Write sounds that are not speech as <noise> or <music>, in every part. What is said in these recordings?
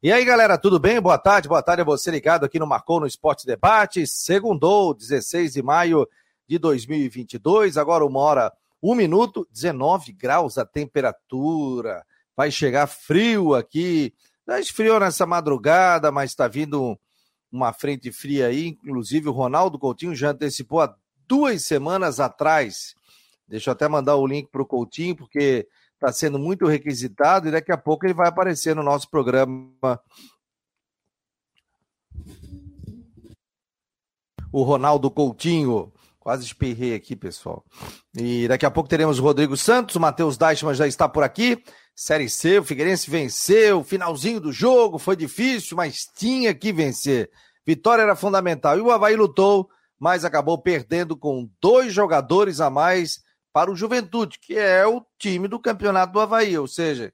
E aí, galera, tudo bem? Boa tarde, boa tarde a você ligado aqui no Marcou no Esporte Debate. Segundou, 16 de maio de 2022, agora uma hora, um minuto, 19 graus a temperatura. Vai chegar frio aqui. Já esfriou nessa madrugada, mas está vindo uma frente fria aí. Inclusive, o Ronaldo Coutinho já antecipou há duas semanas atrás. Deixa eu até mandar o link para o Coutinho, porque está sendo muito requisitado e daqui a pouco ele vai aparecer no nosso programa. O Ronaldo Coutinho. Quase espirrei aqui, pessoal. E daqui a pouco teremos o Rodrigo Santos, o Matheus Deichmann já está por aqui. Série C, o Figueirense venceu, finalzinho do jogo, foi difícil, mas tinha que vencer. Vitória era fundamental. E o Havaí lutou, mas acabou perdendo com dois jogadores a mais para o Juventude, que é o time do campeonato do Havaí, ou seja,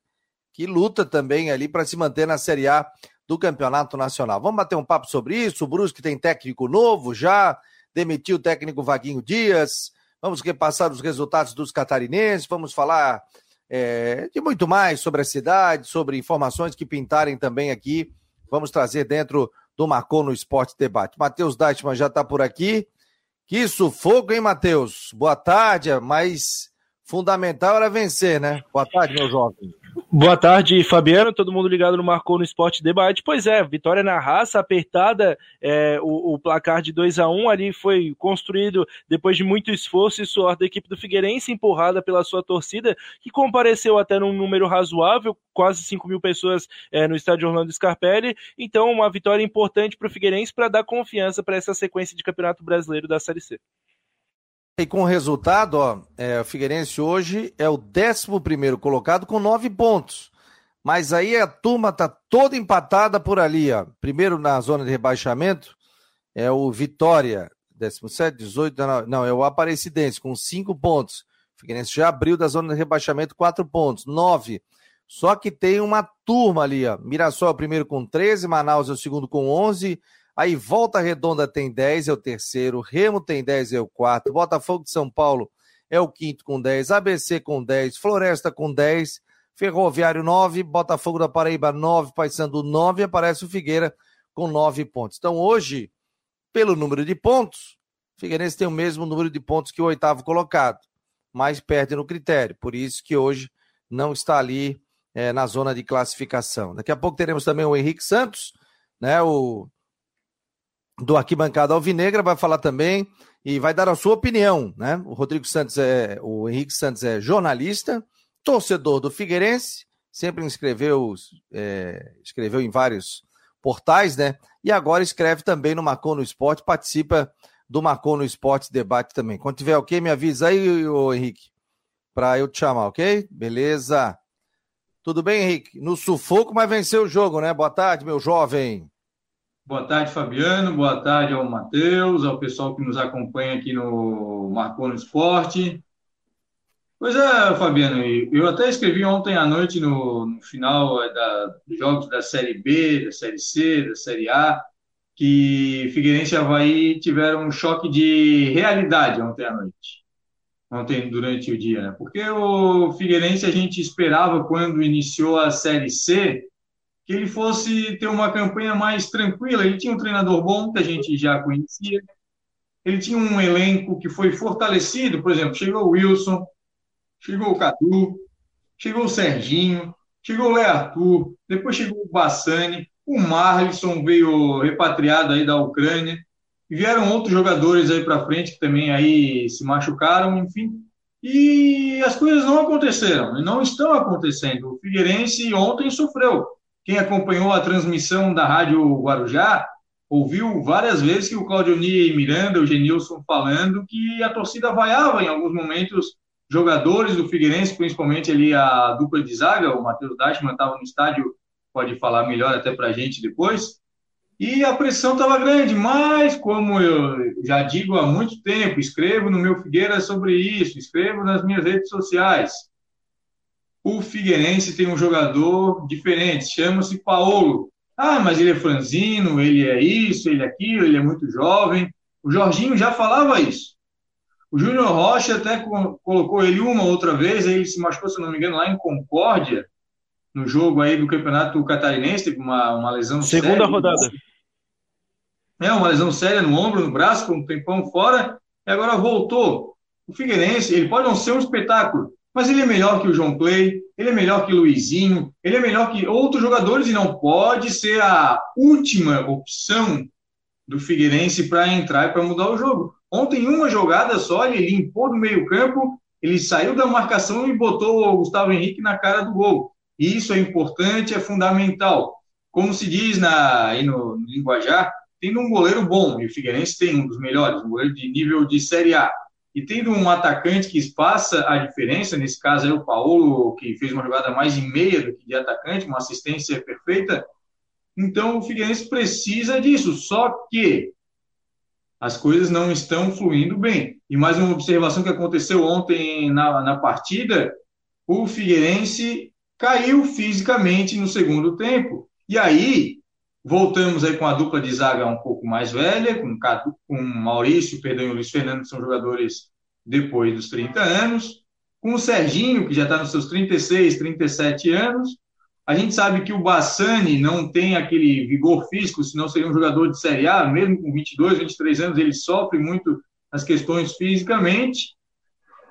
que luta também ali para se manter na Série A do Campeonato Nacional. Vamos bater um papo sobre isso. O Brusque tem técnico novo já, demitiu o técnico Vaguinho Dias. Vamos repassar os resultados dos catarinenses, vamos falar é, de muito mais sobre a cidade, sobre informações que pintarem também aqui. Vamos trazer dentro do Marcou no Esporte Debate. Matheus Deichmann já está por aqui. Que sufoco, hein, Matheus? Boa tarde, mas fundamental era vencer, né? Boa tarde, meu jovem. Boa tarde, Fabiano. Todo mundo ligado no Marcou no Esporte Debate. Pois é, vitória na raça, apertada. É, o, o, placar de 2 a 1 um ali foi construído depois de muito esforço e suor da equipe do Figueirense, empurrada pela sua torcida, que compareceu até num número razoável, quase 5 mil pessoas é, no estádio Orlando Scarpelli. Então, uma vitória importante para o Figueirense para dar confiança para essa sequência de Campeonato Brasileiro da Série C. E com o resultado, ó, é, o Figueirense hoje é o 11 colocado com nove pontos. Mas aí a turma tá toda empatada por ali, ó. Primeiro na zona de rebaixamento é o Vitória, 17, 18, 19, não, é o Aparecidense com cinco pontos. O Figueirense já abriu da zona de rebaixamento quatro pontos, nove. Só que tem uma turma ali, ó. Mirassol é o primeiro com 13, Manaus é o segundo com 11, Aí Volta Redonda tem 10, é o terceiro. Remo tem 10, é o quarto. Botafogo de São Paulo é o quinto com 10. ABC com 10. Floresta com 10. Ferroviário 9. Botafogo da Paraíba 9. Paysandu 9. Aparece o Figueira com 9 pontos. Então hoje, pelo número de pontos, o Figueirense tem o mesmo número de pontos que o oitavo colocado, mas perde no critério. Por isso que hoje não está ali é, na zona de classificação. Daqui a pouco teremos também o Henrique Santos, né? O do Arquibancada Alvinegra, vai falar também e vai dar a sua opinião, né? O Rodrigo Santos é, o Henrique Santos é jornalista, torcedor do Figueirense, sempre escreveu, é, escreveu em vários portais, né? E agora escreve também no Marcou no Esporte, participa do Marcou no Esporte debate também. Quando tiver ok, me avisa aí, ô Henrique, para eu te chamar, ok? Beleza. Tudo bem, Henrique? No sufoco, mas venceu o jogo, né? Boa tarde, meu jovem. Boa tarde, Fabiano. Boa tarde ao Matheus, ao pessoal que nos acompanha aqui no Marcou no Esporte. Pois é, Fabiano, eu até escrevi ontem à noite, no, no final é, da, dos jogos da Série B, da Série C, da Série A, que Figueirense e Havaí tiveram um choque de realidade ontem à noite. Ontem, durante o dia, né? Porque o Figueirense a gente esperava, quando iniciou a Série C, que ele fosse ter uma campanha mais tranquila. Ele tinha um treinador bom, que a gente já conhecia. Ele tinha um elenco que foi fortalecido, por exemplo, chegou o Wilson, chegou o Cadu, chegou o Serginho, chegou o Lé Arthur, depois chegou o Bassani, o Marlisson veio repatriado aí da Ucrânia, vieram outros jogadores aí para frente que também aí se machucaram, enfim. E as coisas não aconteceram, não estão acontecendo. O Figueirense ontem sofreu. Quem acompanhou a transmissão da Rádio Guarujá ouviu várias vezes que o Claudio e Miranda, o Genilson falando que a torcida vaiava em alguns momentos jogadores do Figueirense, principalmente ali a dupla de zaga, o Matheus Dashman estava no estádio, pode falar melhor até para a gente depois, e a pressão estava grande, mas como eu já digo há muito tempo, escrevo no meu Figueira sobre isso, escrevo nas minhas redes sociais, o Figueirense tem um jogador diferente, chama-se Paulo. Ah, mas ele é franzino, ele é isso, ele é aquilo, ele é muito jovem. O Jorginho já falava isso. O Júnior Rocha até colocou ele uma outra vez, ele se machucou, se não me engano, lá em Concórdia. no jogo aí do Campeonato Catarinense, teve uma, uma lesão Segunda séria. rodada. É, uma lesão séria no ombro, no braço, com um tempão fora, e agora voltou. O Figueirense, ele pode não ser um espetáculo, mas ele é melhor que o João Clay, ele é melhor que o Luizinho, ele é melhor que outros jogadores e não pode ser a última opção do Figueirense para entrar e para mudar o jogo. Ontem, uma jogada só, ele limpou do meio-campo, ele saiu da marcação e botou o Gustavo Henrique na cara do gol. Isso é importante, é fundamental. Como se diz na, aí no, no linguajar, tendo um goleiro bom, e o Figueirense tem um dos melhores, um goleiro de nível de Série A, e tendo um atacante que faça a diferença, nesse caso aí o Paulo, que fez uma jogada mais em meia do que de atacante, uma assistência perfeita, então o Figueirense precisa disso, só que as coisas não estão fluindo bem. E mais uma observação que aconteceu ontem na, na partida, o Figueirense caiu fisicamente no segundo tempo. E aí, voltamos aí com a dupla de zaga um pouco mais velha, com, com Maurício, perdão, e o Luiz Fernando, que são jogadores depois dos 30 anos, com o Serginho, que já está nos seus 36, 37 anos, a gente sabe que o Bassani não tem aquele vigor físico, senão seria um jogador de Série A, mesmo com 22, 23 anos, ele sofre muito as questões fisicamente,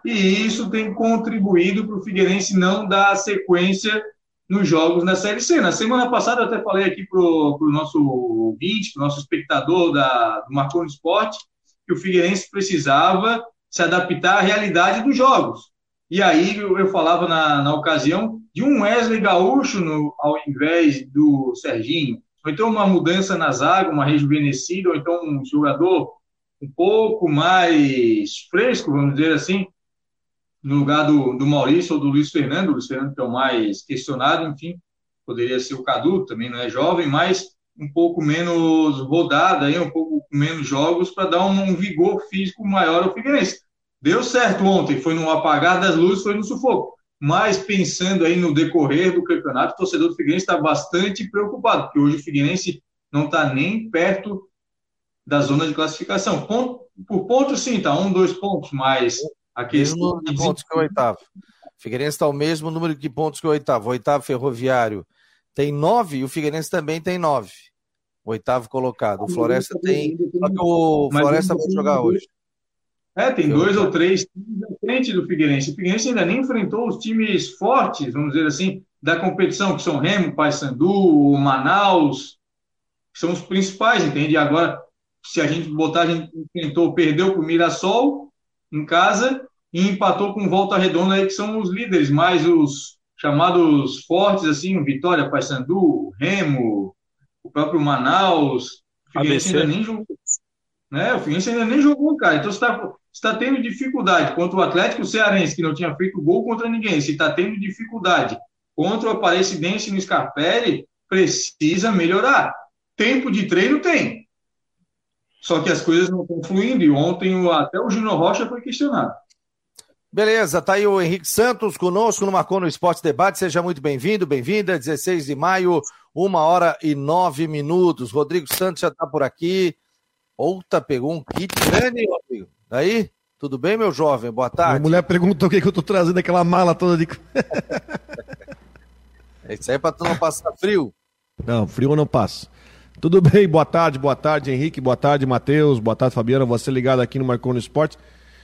e isso tem contribuído para o Figueirense não dar sequência nos jogos na Série C. Na semana passada eu até falei aqui para o nosso ouvinte, para o nosso espectador da, do Marconi Esporte, que o Figueirense precisava se adaptar à realidade dos jogos. E aí eu, eu falava na, na ocasião de um Wesley Gaúcho no, ao invés do Serginho, ou então uma mudança na zaga, uma rejuvenescida, ou então um jogador um pouco mais fresco, vamos dizer assim, no lugar do, do Maurício ou do Luiz Fernando, o Luiz Fernando que é o mais questionado, enfim, poderia ser o Cadu, também não é jovem, mas um pouco menos rodada, aí, um pouco menos jogos, para dar um, um, vigor físico maior ao Figueirense. Deu certo ontem, foi no apagar das luzes, foi no sufoco mas pensando aí no decorrer do campeonato, o torcedor do Figueirense está bastante preocupado, porque hoje o Figueirense não está nem perto da zona de classificação. Ponto, por pontos, sim, está um, dois pontos, mas Mesmo número de pontos que o oitavo. Figueirense está o mesmo número de pontos que o oitavo. O oitavo ferroviário tem nove e o Figueirense também tem nove. O oitavo colocado. O Floresta tem. Só que o Floresta vai jogar hoje. É, tem dois ou três times à frente do Figueirense. O Figueirense ainda nem enfrentou os times fortes, vamos dizer assim, da competição, que são Remo, Paysandu, Manaus, que são os principais, entende? Agora, se a gente botar, a gente enfrentou, perdeu para o Mirassol em casa e empatou com Volta Redonda aí, que são os líderes, mais os chamados fortes, assim, Vitória, Paysandu, Remo, o próprio Manaus. O Figueirense ainda nem jogou. Né? O Figueirense ainda nem jogou, cara. Então, você está está tendo dificuldade contra o Atlético Cearense, que não tinha feito gol contra ninguém, se está tendo dificuldade contra o Aparecidense no Scarpelli, precisa melhorar. Tempo de treino tem. Só que as coisas não estão fluindo, e ontem até o Júnior Rocha foi questionado. Beleza, tá aí o Henrique Santos conosco no Marcou no Esporte Debate. Seja muito bem-vindo, bem-vinda. 16 de maio, uma hora e nove minutos. Rodrigo Santos já está por aqui. Outra pegou um kit grande, Rodrigo. Aí, tudo bem, meu jovem? Boa tarde. A mulher perguntou o que, que eu tô trazendo aquela mala toda de. <laughs> Isso aí é pra tu não passar frio. Não, frio eu não passo. Tudo bem, boa tarde, boa tarde, Henrique, boa tarde, Matheus, boa tarde, Fabiana, você ligado aqui no Marconi Esporte.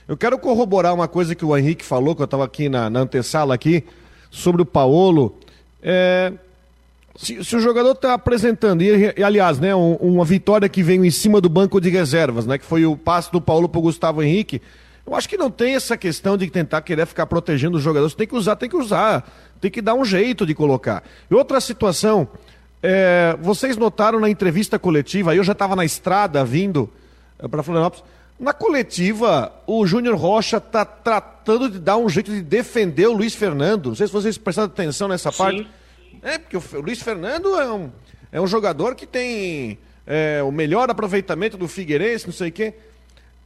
Eu quero corroborar uma coisa que o Henrique falou, que eu estava aqui na, na antessala aqui, sobre o Paulo. É, se, se, o jogador está apresentando, e, e, aliás, né, um, uma vitória que veio em cima do banco de reservas, né, que foi o passe do Paulo para o Gustavo Henrique, eu acho que não tem essa questão de tentar querer ficar protegendo os jogadores. Tem que usar, tem que usar, tem que dar um jeito de colocar. E outra situação, é, vocês notaram na entrevista coletiva, eu já estava na estrada vindo é, para Florianópolis, na coletiva, o Júnior Rocha está tratando de dar um jeito de defender o Luiz Fernando. Não sei se vocês prestaram atenção nessa Sim. parte. É, porque o Luiz Fernando é um, é um jogador que tem é, o melhor aproveitamento do Figueirense, não sei o quê.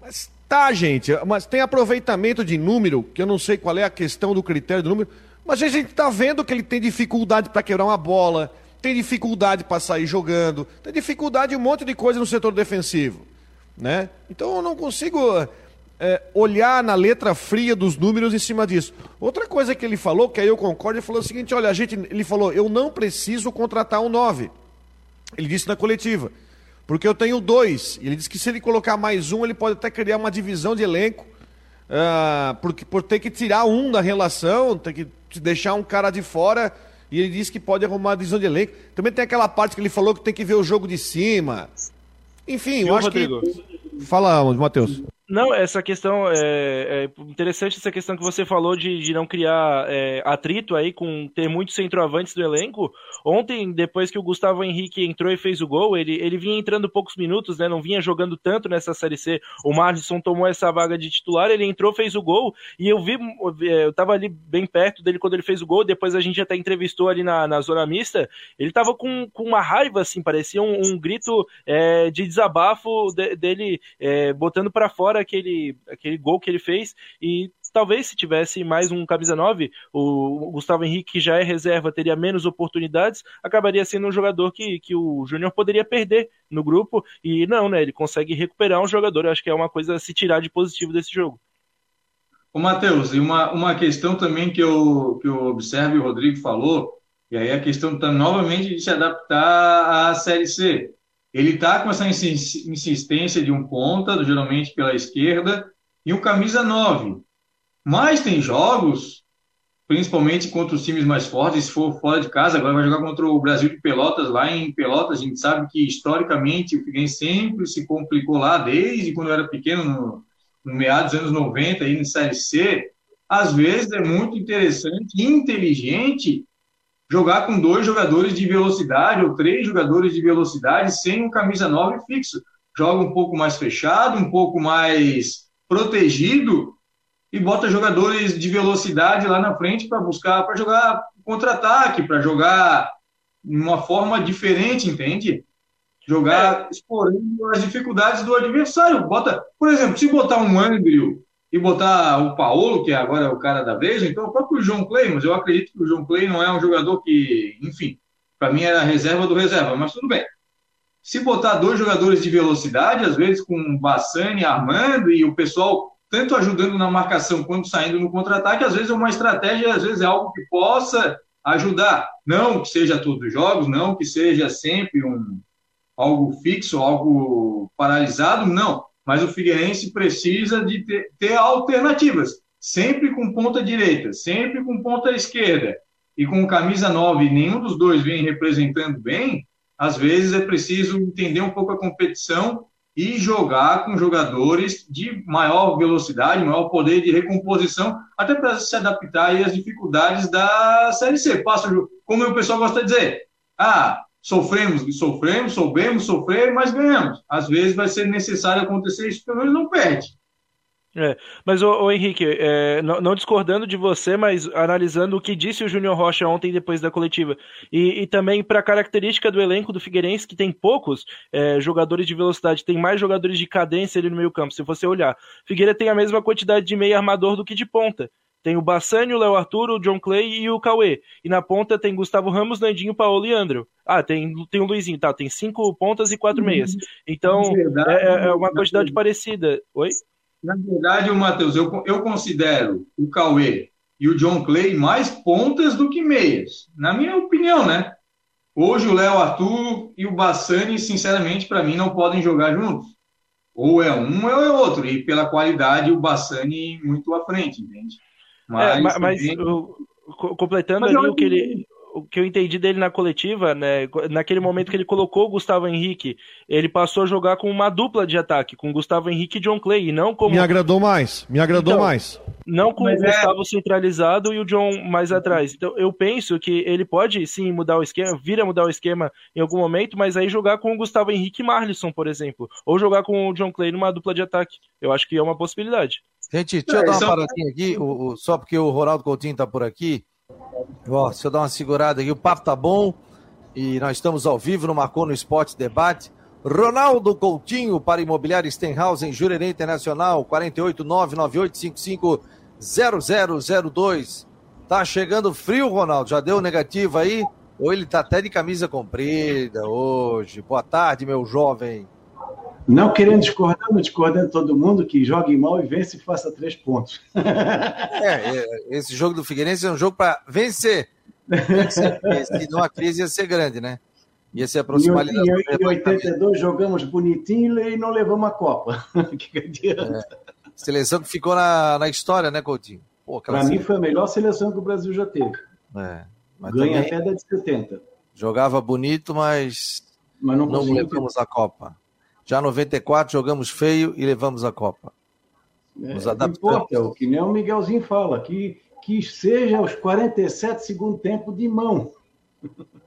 Mas tá, gente, mas tem aproveitamento de número, que eu não sei qual é a questão do critério do número, mas a gente tá vendo que ele tem dificuldade para quebrar uma bola, tem dificuldade para sair jogando, tem dificuldade em um monte de coisa no setor defensivo, né? Então eu não consigo é, olhar na letra fria dos números em cima disso. Outra coisa que ele falou, que aí eu concordo, ele falou o seguinte: olha, a gente, ele falou, eu não preciso contratar um 9. Ele disse na coletiva, porque eu tenho dois. Ele disse que se ele colocar mais um, ele pode até criar uma divisão de elenco, uh, porque, por ter que tirar um da relação, ter que deixar um cara de fora. E ele disse que pode arrumar a divisão de elenco. Também tem aquela parte que ele falou que tem que ver o jogo de cima. Enfim, eu acho Rodrigo? que. Fala, Matheus. Não, essa questão é, é, interessante essa questão que você falou de, de não criar é, atrito aí com ter muitos centroavantes do elenco. Ontem, depois que o Gustavo Henrique entrou e fez o gol, ele, ele vinha entrando poucos minutos, né? Não vinha jogando tanto nessa série C. O Marlison tomou essa vaga de titular, ele entrou, fez o gol, e eu vi, eu tava ali bem perto dele quando ele fez o gol, depois a gente até entrevistou ali na, na zona mista. Ele tava com, com uma raiva, assim, parecia um, um grito é, de desabafo de, dele é, botando para fora fora aquele, aquele gol que ele fez e talvez se tivesse mais um camisa 9, o Gustavo Henrique, que já é reserva, teria menos oportunidades, acabaria sendo um jogador que, que o Júnior poderia perder no grupo, e não, né, ele consegue recuperar um jogador, eu acho que é uma coisa a se tirar de positivo desse jogo. Ô, Matheus, e uma, uma questão também que eu, que eu observo e o Rodrigo falou, e aí a questão está novamente de se adaptar à Série C. Ele está com essa insistência de um ponta, geralmente pela esquerda, e um camisa 9. Mas tem jogos, principalmente contra os times mais fortes, se for fora de casa, agora vai jogar contra o Brasil de Pelotas, lá em Pelotas, a gente sabe que historicamente o Figueirense sempre se complicou lá, desde quando eu era pequeno, no, no meados dos anos 90, aí na Série C, às vezes é muito interessante, inteligente, jogar com dois jogadores de velocidade ou três jogadores de velocidade sem um camisa 9 fixo. Joga um pouco mais fechado, um pouco mais protegido e bota jogadores de velocidade lá na frente para buscar, para jogar contra-ataque, para jogar de uma forma diferente, entende? Jogar explorando as dificuldades do adversário. Bota, por exemplo, se botar um Andrew e botar o Paulo, que agora é o cara da vez, então o próprio João Clay, mas eu acredito que o João Clay não é um jogador que, enfim, para mim era reserva do reserva, mas tudo bem. Se botar dois jogadores de velocidade, às vezes com o Bassani armando e o pessoal tanto ajudando na marcação quanto saindo no contra-ataque, às vezes é uma estratégia, às vezes é algo que possa ajudar. Não que seja todos os jogos, não que seja sempre um algo fixo, algo paralisado, não. Mas o Figueirense precisa de ter, ter alternativas, sempre com ponta direita, sempre com ponta esquerda. E com camisa 9, nenhum dos dois vem representando bem, às vezes é preciso entender um pouco a competição e jogar com jogadores de maior velocidade, maior poder de recomposição, até para se adaptar às dificuldades da Série C. Passa, como o pessoal gosta de dizer, ah, sofremos, sofremos, soubemos sofrer, mas ganhamos. Às vezes vai ser necessário acontecer isso, pelo menos não perde. É, mas o, Henrique, é, não, não, discordando de você, mas analisando o que disse o Júnior Rocha ontem depois da coletiva, e, e também para a característica do elenco do Figueirense, que tem poucos é, jogadores de velocidade, tem mais jogadores de cadência ali no meio campo, se você olhar. Figueira tem a mesma quantidade de meio armador do que de ponta. Tem o Bassani, o Léo Arthur, o John Clay e o Cauê. E na ponta tem Gustavo Ramos, Nandinho, Paulo e Andro. Ah, tem, tem o Luizinho, tá? Tem cinco pontas e quatro meias. Então, verdade, é, é, uma quantidade parecida. Oi? Na verdade, Matheus, eu, eu considero o Cauê e o John Clay mais pontas do que meias. Na minha opinião, né? Hoje o Léo Arthur e o Bassani, sinceramente, para mim, não podem jogar juntos. Ou é um ou é outro. E pela qualidade, o Bassani muito à frente, entende? Mas, é, mas, mas o, completando mas ali o que ele o que eu entendi dele na coletiva, né, naquele momento que ele colocou o Gustavo Henrique, ele passou a jogar com uma dupla de ataque, com Gustavo Henrique e John Clay, e não como... Me agradou mais, me agradou então, mais. Não com Mas o é- Gustavo é... centralizado e o John mais atrás. Então eu penso que ele pode sim mudar o esquema, vir a mudar o esquema em algum momento, mas aí jogar com o Gustavo Henrique e Marlisson, por exemplo, ou jogar com o John Clay numa dupla de ataque. Eu acho que é uma possibilidade. Gente, deixa eu dar uma paradinha aqui, o, o, só porque o Ronaldo Coutinho tá por aqui. Ó, deixa eu dar uma segurada aqui, o papo tá bom e nós estamos ao vivo no Marcou no Esporte Debate. Ronaldo Coutinho para Imobiliário Stenhouse em Jurerê Internacional, 48998550002. Tá chegando frio, Ronaldo, já deu negativo aí? Ou ele tá até de camisa comprida hoje? Boa tarde, meu jovem. Não querendo discordar, mas discordando todo mundo que jogue mal e vence e faça três pontos. É, é, esse jogo do Figueirense é um jogo para vencer. vencer. Senão a crise ia ser grande, né? Ia se aproximar em, em 82 jogamos bonitinho e não levamos a Copa. <laughs> que adianta? É. Seleção que ficou na, na história, né, Coutinho? Para mim foi a melhor seleção que o Brasil já teve. É, Ganha até da de 70. Jogava bonito, mas, mas não, não levamos a Copa. Já 94 jogamos feio e levamos a Copa. É, Nos adaptamos. Importa, o que nem o Miguelzinho fala, que, que seja os 47 segundo tempo de mão. <laughs>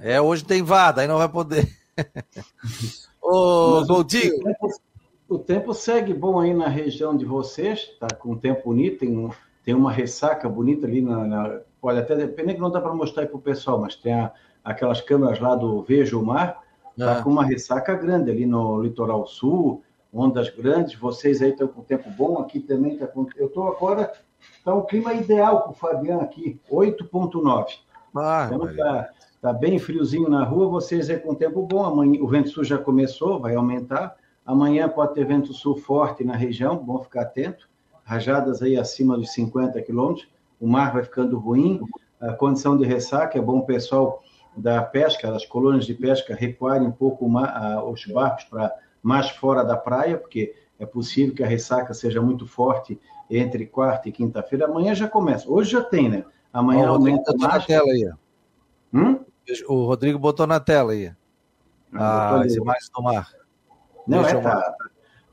É, hoje tem vada, aí não vai poder. <laughs> Ô, Goldinho. O tempo, o tempo, segue bom aí na região de vocês, tá com tempo bonito, tem, um, tem uma ressaca bonita ali na. na olha, até pena que não dá para mostrar aí para o pessoal, mas tem a, aquelas câmeras lá do Vejo o Mar, tá é. com uma ressaca grande ali no litoral sul, ondas grandes, vocês aí estão com tempo bom, aqui também tá com. Eu estou agora, está um clima ideal para o Fabiano aqui, 8,9. Ah, então, tá, Está bem friozinho na rua, vocês é com tempo bom. Amanhã, o vento sul já começou, vai aumentar. Amanhã pode ter vento sul forte na região, bom ficar atento. Rajadas aí acima dos 50 quilômetros. O mar vai ficando ruim. A condição de ressaca é bom o pessoal da pesca, das colônias de pesca, recuarem um pouco os barcos para mais fora da praia, porque é possível que a ressaca seja muito forte entre quarta e quinta-feira. Amanhã já começa. Hoje já tem, né? Amanhã aumenta mais. Tela aí. Hum? O Rodrigo botou na tela aí. Ah, as imagens do mar. Não, é, tá,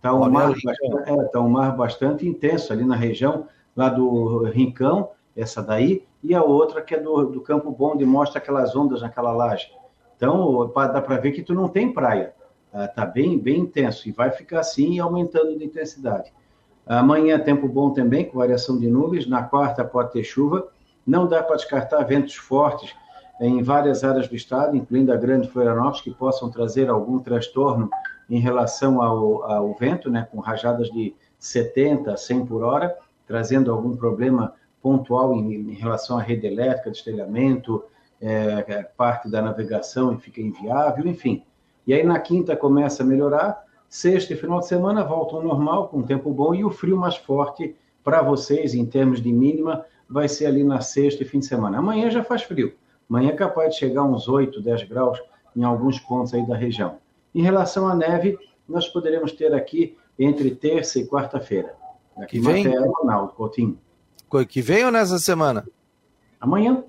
tá, um mar bastante, é, tá um mar bastante intenso ali na região, lá do Rincão, essa daí, e a outra que é do, do Campo Bom, onde mostra aquelas ondas naquela laje. Então, dá para ver que tu não tem praia. Ah, tá bem, bem intenso, e vai ficar assim, aumentando de intensidade. Amanhã, tempo bom também, com variação de nuvens. Na quarta, pode ter chuva. Não dá para descartar ventos fortes em várias áreas do estado, incluindo a Grande Florianópolis, que possam trazer algum transtorno em relação ao, ao vento, né, com rajadas de 70 a 100 por hora, trazendo algum problema pontual em, em relação à rede elétrica, destelhamento, é, é, parte da navegação e fica inviável, enfim. E aí na quinta começa a melhorar, sexta e final de semana voltam ao normal, com tempo bom, e o frio mais forte para vocês, em termos de mínima, vai ser ali na sexta e fim de semana. Amanhã já faz frio, Amanhã é capaz de chegar a uns 8, 10 graus em alguns pontos aí da região. Em relação à neve, nós poderemos ter aqui entre terça e quarta-feira. Aqui que vem? Ronaldo Coutinho. Que vem ou nessa semana? Amanhã.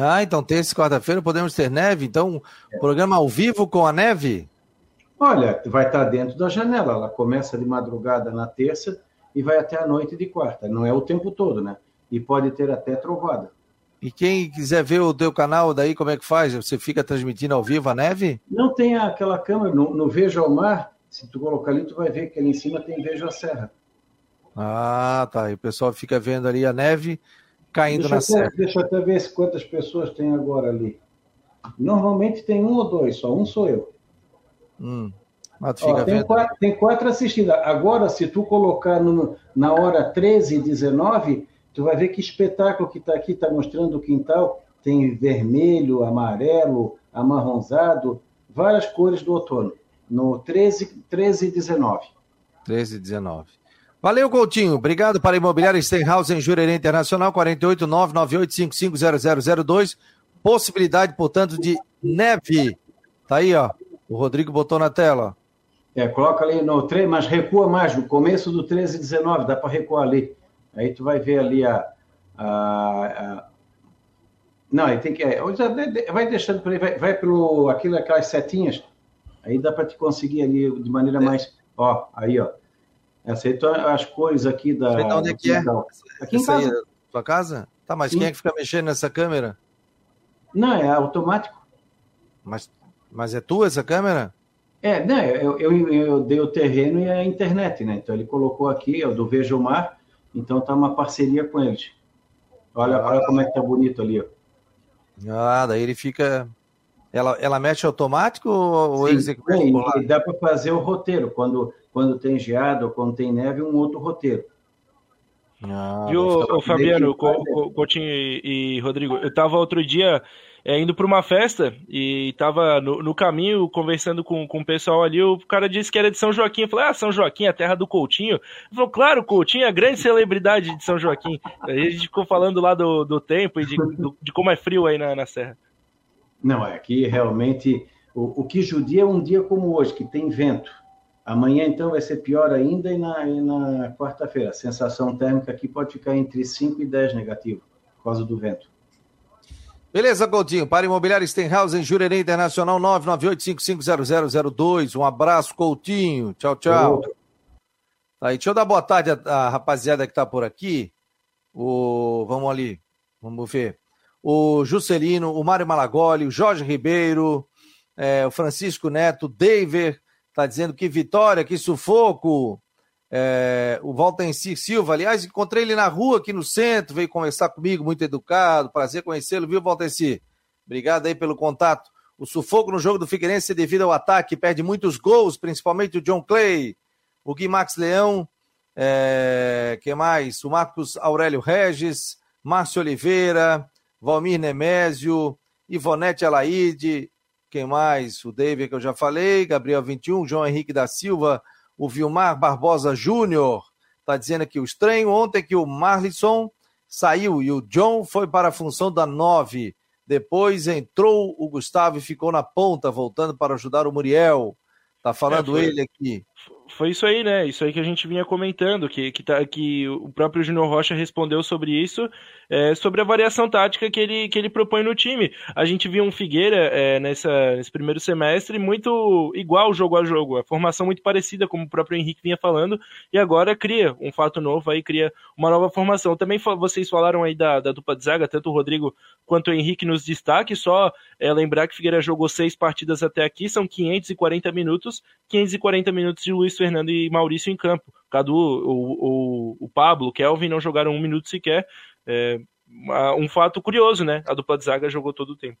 Ah, então terça e quarta-feira podemos ter neve? Então, é. programa ao vivo com a neve? Olha, vai estar dentro da janela. Ela começa de madrugada na terça e vai até a noite de quarta. Não é o tempo todo, né? E pode ter até trovada. E quem quiser ver o teu canal daí, como é que faz? Você fica transmitindo ao vivo a neve? Não tem aquela câmera, no, no Veja ao Mar, se tu colocar ali, tu vai ver que ali em cima tem Veja a Serra. Ah, tá. E o pessoal fica vendo ali a neve caindo deixa na serra. Deixa eu até ver quantas pessoas tem agora ali. Normalmente tem um ou dois, só um sou eu. Hum. Ó, tem, quatro, tem, quatro, assistindo. Agora, se tu colocar no, na hora 13 e 19, tu vai ver que espetáculo que está aqui, está mostrando o quintal, tem vermelho, amarelo, amarronzado, várias cores do outono, no 13, 13 e 19. 13 e 19. Valeu, Coutinho. Obrigado para a Imobiliária Stenhouse em Jurerê Internacional, 48998550002. Possibilidade, portanto, de neve. Tá aí, ó. O Rodrigo botou na tela. É, coloca ali no 3, mas recua mais, no começo do 13 e 19, dá para recuar ali. Aí tu vai ver ali a. a, a... Não, aí tem que. É, vai deixando por aí, vai, vai pelo aquilo, aquelas setinhas. Aí dá para te conseguir ali de maneira é. mais. Ó, aí, ó. Então, as cores aqui da. Sei onde é que é? Aqui em casa. É tua casa? Tá, mas Sim. quem é que fica mexendo nessa câmera? Não, é automático. Mas, mas é tua essa câmera? É, não, eu, eu, eu, dei o terreno e a internet, né? Então ele colocou aqui, ó, do Vejo Mar, então tá uma parceria com eles. Olha, ah, olha como é que tá bonito ali, ó. Ah, daí ele fica. Ela, ela mexe automático ou Sim, executa? e dá para fazer o roteiro. Quando, quando tem geada ou quando tem neve, um outro roteiro. Ah, Viu, ô, Fabiano, Coutinho e, e Rodrigo? Eu tava outro dia é, indo para uma festa e tava no, no, caminho conversando com, com o pessoal ali. O cara disse que era de São Joaquim. Eu falei, ah, São Joaquim, a terra do Coutinho. Ele falou, claro, Coutinho é a grande celebridade de São Joaquim. Aí a gente ficou falando lá do, do tempo e de, do, de como é frio aí na, na Serra. Não, é aqui realmente o, o que judia é um dia como hoje, que tem vento. Amanhã, então, vai ser pior ainda e na, na quarta-feira. A sensação térmica aqui pode ficar entre 5 e 10 negativo, por causa do vento. Beleza, Coutinho. Para Imobiliário Stenhouse, Jurerê Internacional 998-550002. Um abraço, Coutinho. Tchau, tchau. Tá aí, deixa eu dar boa tarde à, rapaziada que tá por aqui. O, vamos ali, vamos ver. O Juscelino, o Mário Malagoli, o Jorge Ribeiro, é, o Francisco Neto, o David, tá dizendo que vitória, que sufoco. É, o Valtenci Silva, aliás, encontrei ele na rua aqui no centro, veio conversar comigo, muito educado, prazer conhecê-lo, viu, Valtenci? Obrigado aí pelo contato. O sufoco no jogo do Figueirense devido ao ataque, perde muitos gols, principalmente o John Clay, o Gui Max Leão, é, que mais? O Marcos Aurélio Regis, Márcio Oliveira, Valmir Nemésio, Ivonete Alaide, quem mais? O David que eu já falei, Gabriel 21, João Henrique da Silva, o Vilmar Barbosa Júnior está dizendo aqui o estranho ontem que o Marlisson saiu e o John foi para a função da 9. Depois entrou o Gustavo e ficou na ponta, voltando para ajudar o Muriel. Tá falando é, foi, ele aqui. Foi isso aí, né? Isso aí que a gente vinha comentando, que, que, tá, que o próprio Júnior Rocha respondeu sobre isso é, sobre a variação tática que ele, que ele propõe no time. A gente viu um Figueira é, nessa, nesse primeiro semestre muito igual jogo a jogo, a formação muito parecida, como o próprio Henrique vinha falando, e agora cria um fato novo aí, cria uma nova formação. Também vocês falaram aí da, da dupla de zaga, tanto o Rodrigo quanto o Henrique nos destaques, só é, lembrar que Figueira jogou seis partidas até aqui, são 540 minutos, 540 minutos de Luiz Fernando e Maurício em campo. Cadu, o, o, o Pablo, Kelvin não jogaram um minuto sequer, é, um fato curioso, né? A dupla de zaga jogou todo o tempo.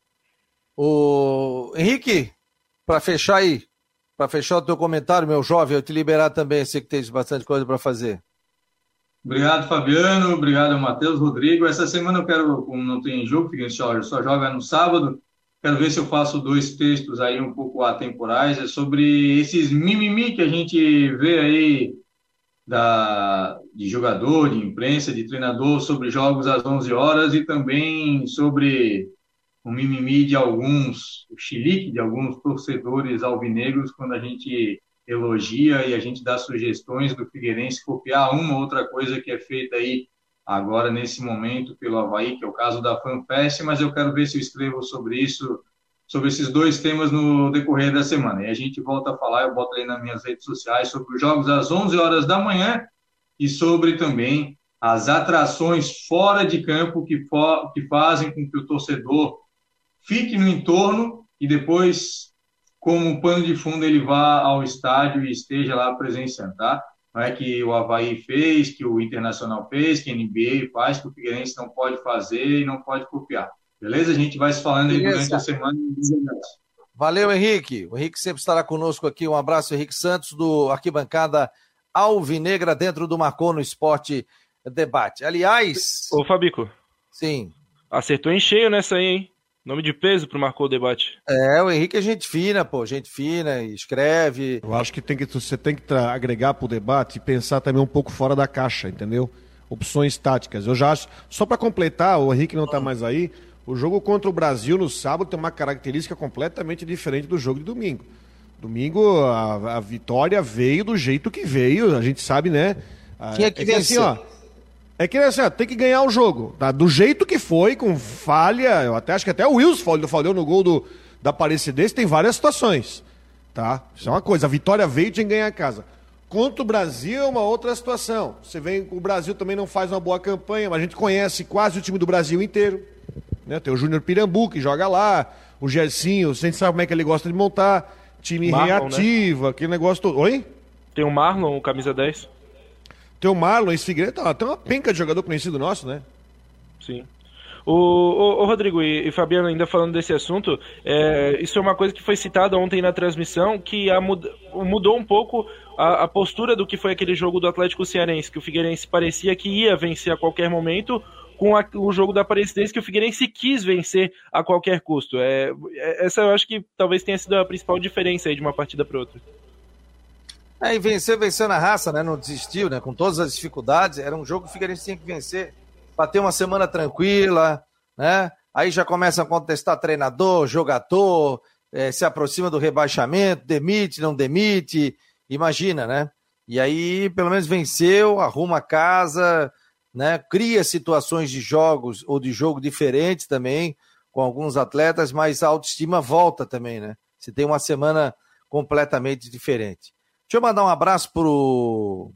O Henrique, para fechar aí, para fechar o teu comentário, meu jovem, eu te liberar também, sei que tens bastante coisa para fazer. Obrigado, Fabiano. Obrigado, Matheus, Rodrigo. Essa semana eu quero, como não tem jogo, só, só joga no sábado, quero ver se eu faço dois textos aí um pouco atemporais, é sobre esses mimimi que a gente vê aí da, de jogador, de imprensa, de treinador sobre jogos às 11 horas e também sobre o mimimi de alguns, o chilique de alguns torcedores alvinegros quando a gente elogia e a gente dá sugestões do Figueirense copiar uma ou outra coisa que é feita aí agora nesse momento pelo Havaí, que é o caso da FanFest, mas eu quero ver se eu escrevo sobre isso sobre esses dois temas no decorrer da semana. E a gente volta a falar, eu boto aí nas minhas redes sociais, sobre os jogos às 11 horas da manhã e sobre também as atrações fora de campo que, que fazem com que o torcedor fique no entorno e depois, como pano de fundo, ele vá ao estádio e esteja lá presenciando, tá? Não é que o Havaí fez, que o Internacional fez, que a NBA faz, que o Figueirense não pode fazer e não pode copiar. Beleza? A gente vai se falando aí Beleza. durante a semana. Valeu, Henrique. O Henrique sempre estará conosco aqui. Um abraço, Henrique Santos, do Arquibancada Alvinegra, dentro do Marcou no Esporte Debate. Aliás. Ô, Fabico. Sim. Acertou em cheio nessa aí, hein? Nome de peso pro Marcou Debate. É, o Henrique é gente fina, pô, gente fina, escreve. Eu acho que, tem que você tem que agregar pro debate e pensar também um pouco fora da caixa, entendeu? Opções táticas. Eu já acho. Só para completar, o Henrique não tá mais aí. O jogo contra o Brasil no sábado tem uma característica completamente diferente do jogo de domingo. Domingo a, a vitória veio do jeito que veio, a gente sabe, né? Quem é que, é que assim, ó, é que assim, ó, tem que ganhar o jogo, tá? Do jeito que foi, com falha, eu até acho que até o Wilson falhou no gol do, da Aparecidense, tem várias situações, tá? Isso é uma coisa, a vitória veio de ganhar a casa. Contra o Brasil é uma outra situação. Você vem, o Brasil também não faz uma boa campanha, mas a gente conhece quase o time do Brasil inteiro. Né? Tem o Júnior Pirambu, que joga lá, o Gersinho, a gente sabe como é que ele gosta de montar. Time Marlon, né? reativo, né? aquele negócio todo. Oi? Tem o Marlon, o camisa 10. Tem o Marlon, esse Figueiredo, tá, tem uma penca de jogador conhecido nosso, né? Sim. O, o, o Rodrigo e, e, Fabiano, ainda falando desse assunto, é, isso é uma coisa que foi citada ontem na transmissão, que a, mudou um pouco a, a, postura do que foi aquele jogo do Atlético Cearense, que o Figueirense parecia que ia vencer a qualquer momento, com a, o jogo da Aparecidense, que o Figueirense quis vencer a qualquer custo. É, é, essa eu acho que talvez tenha sido a principal diferença de uma partida para outra. É, e vencer, vencer na raça, né? Não desistiu, né? Com todas as dificuldades, era um jogo que o Figueirense tinha que vencer para ter uma semana tranquila, né? Aí já começa a contestar treinador, jogador, é, se aproxima do rebaixamento, demite, não demite, imagina, né? E aí, pelo menos venceu, arruma a casa, né? Cria situações de jogos ou de jogo diferentes também com alguns atletas, mas a autoestima volta também, né? Se tem uma semana completamente diferente. Deixa eu mandar um abraço pro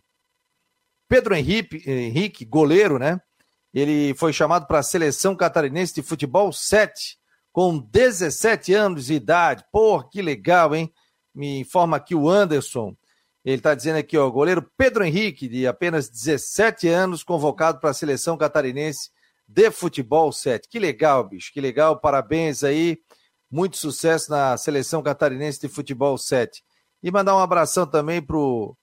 Pedro Henrique, Henrique goleiro, né? Ele foi chamado para a seleção catarinense de futebol 7, com 17 anos de idade. Pô, que legal, hein? Me informa aqui o Anderson. Ele está dizendo aqui, ó, goleiro Pedro Henrique, de apenas 17 anos, convocado para a seleção catarinense de futebol 7. Que legal, bicho, que legal. Parabéns aí. Muito sucesso na seleção catarinense de futebol 7. E mandar um abração também pro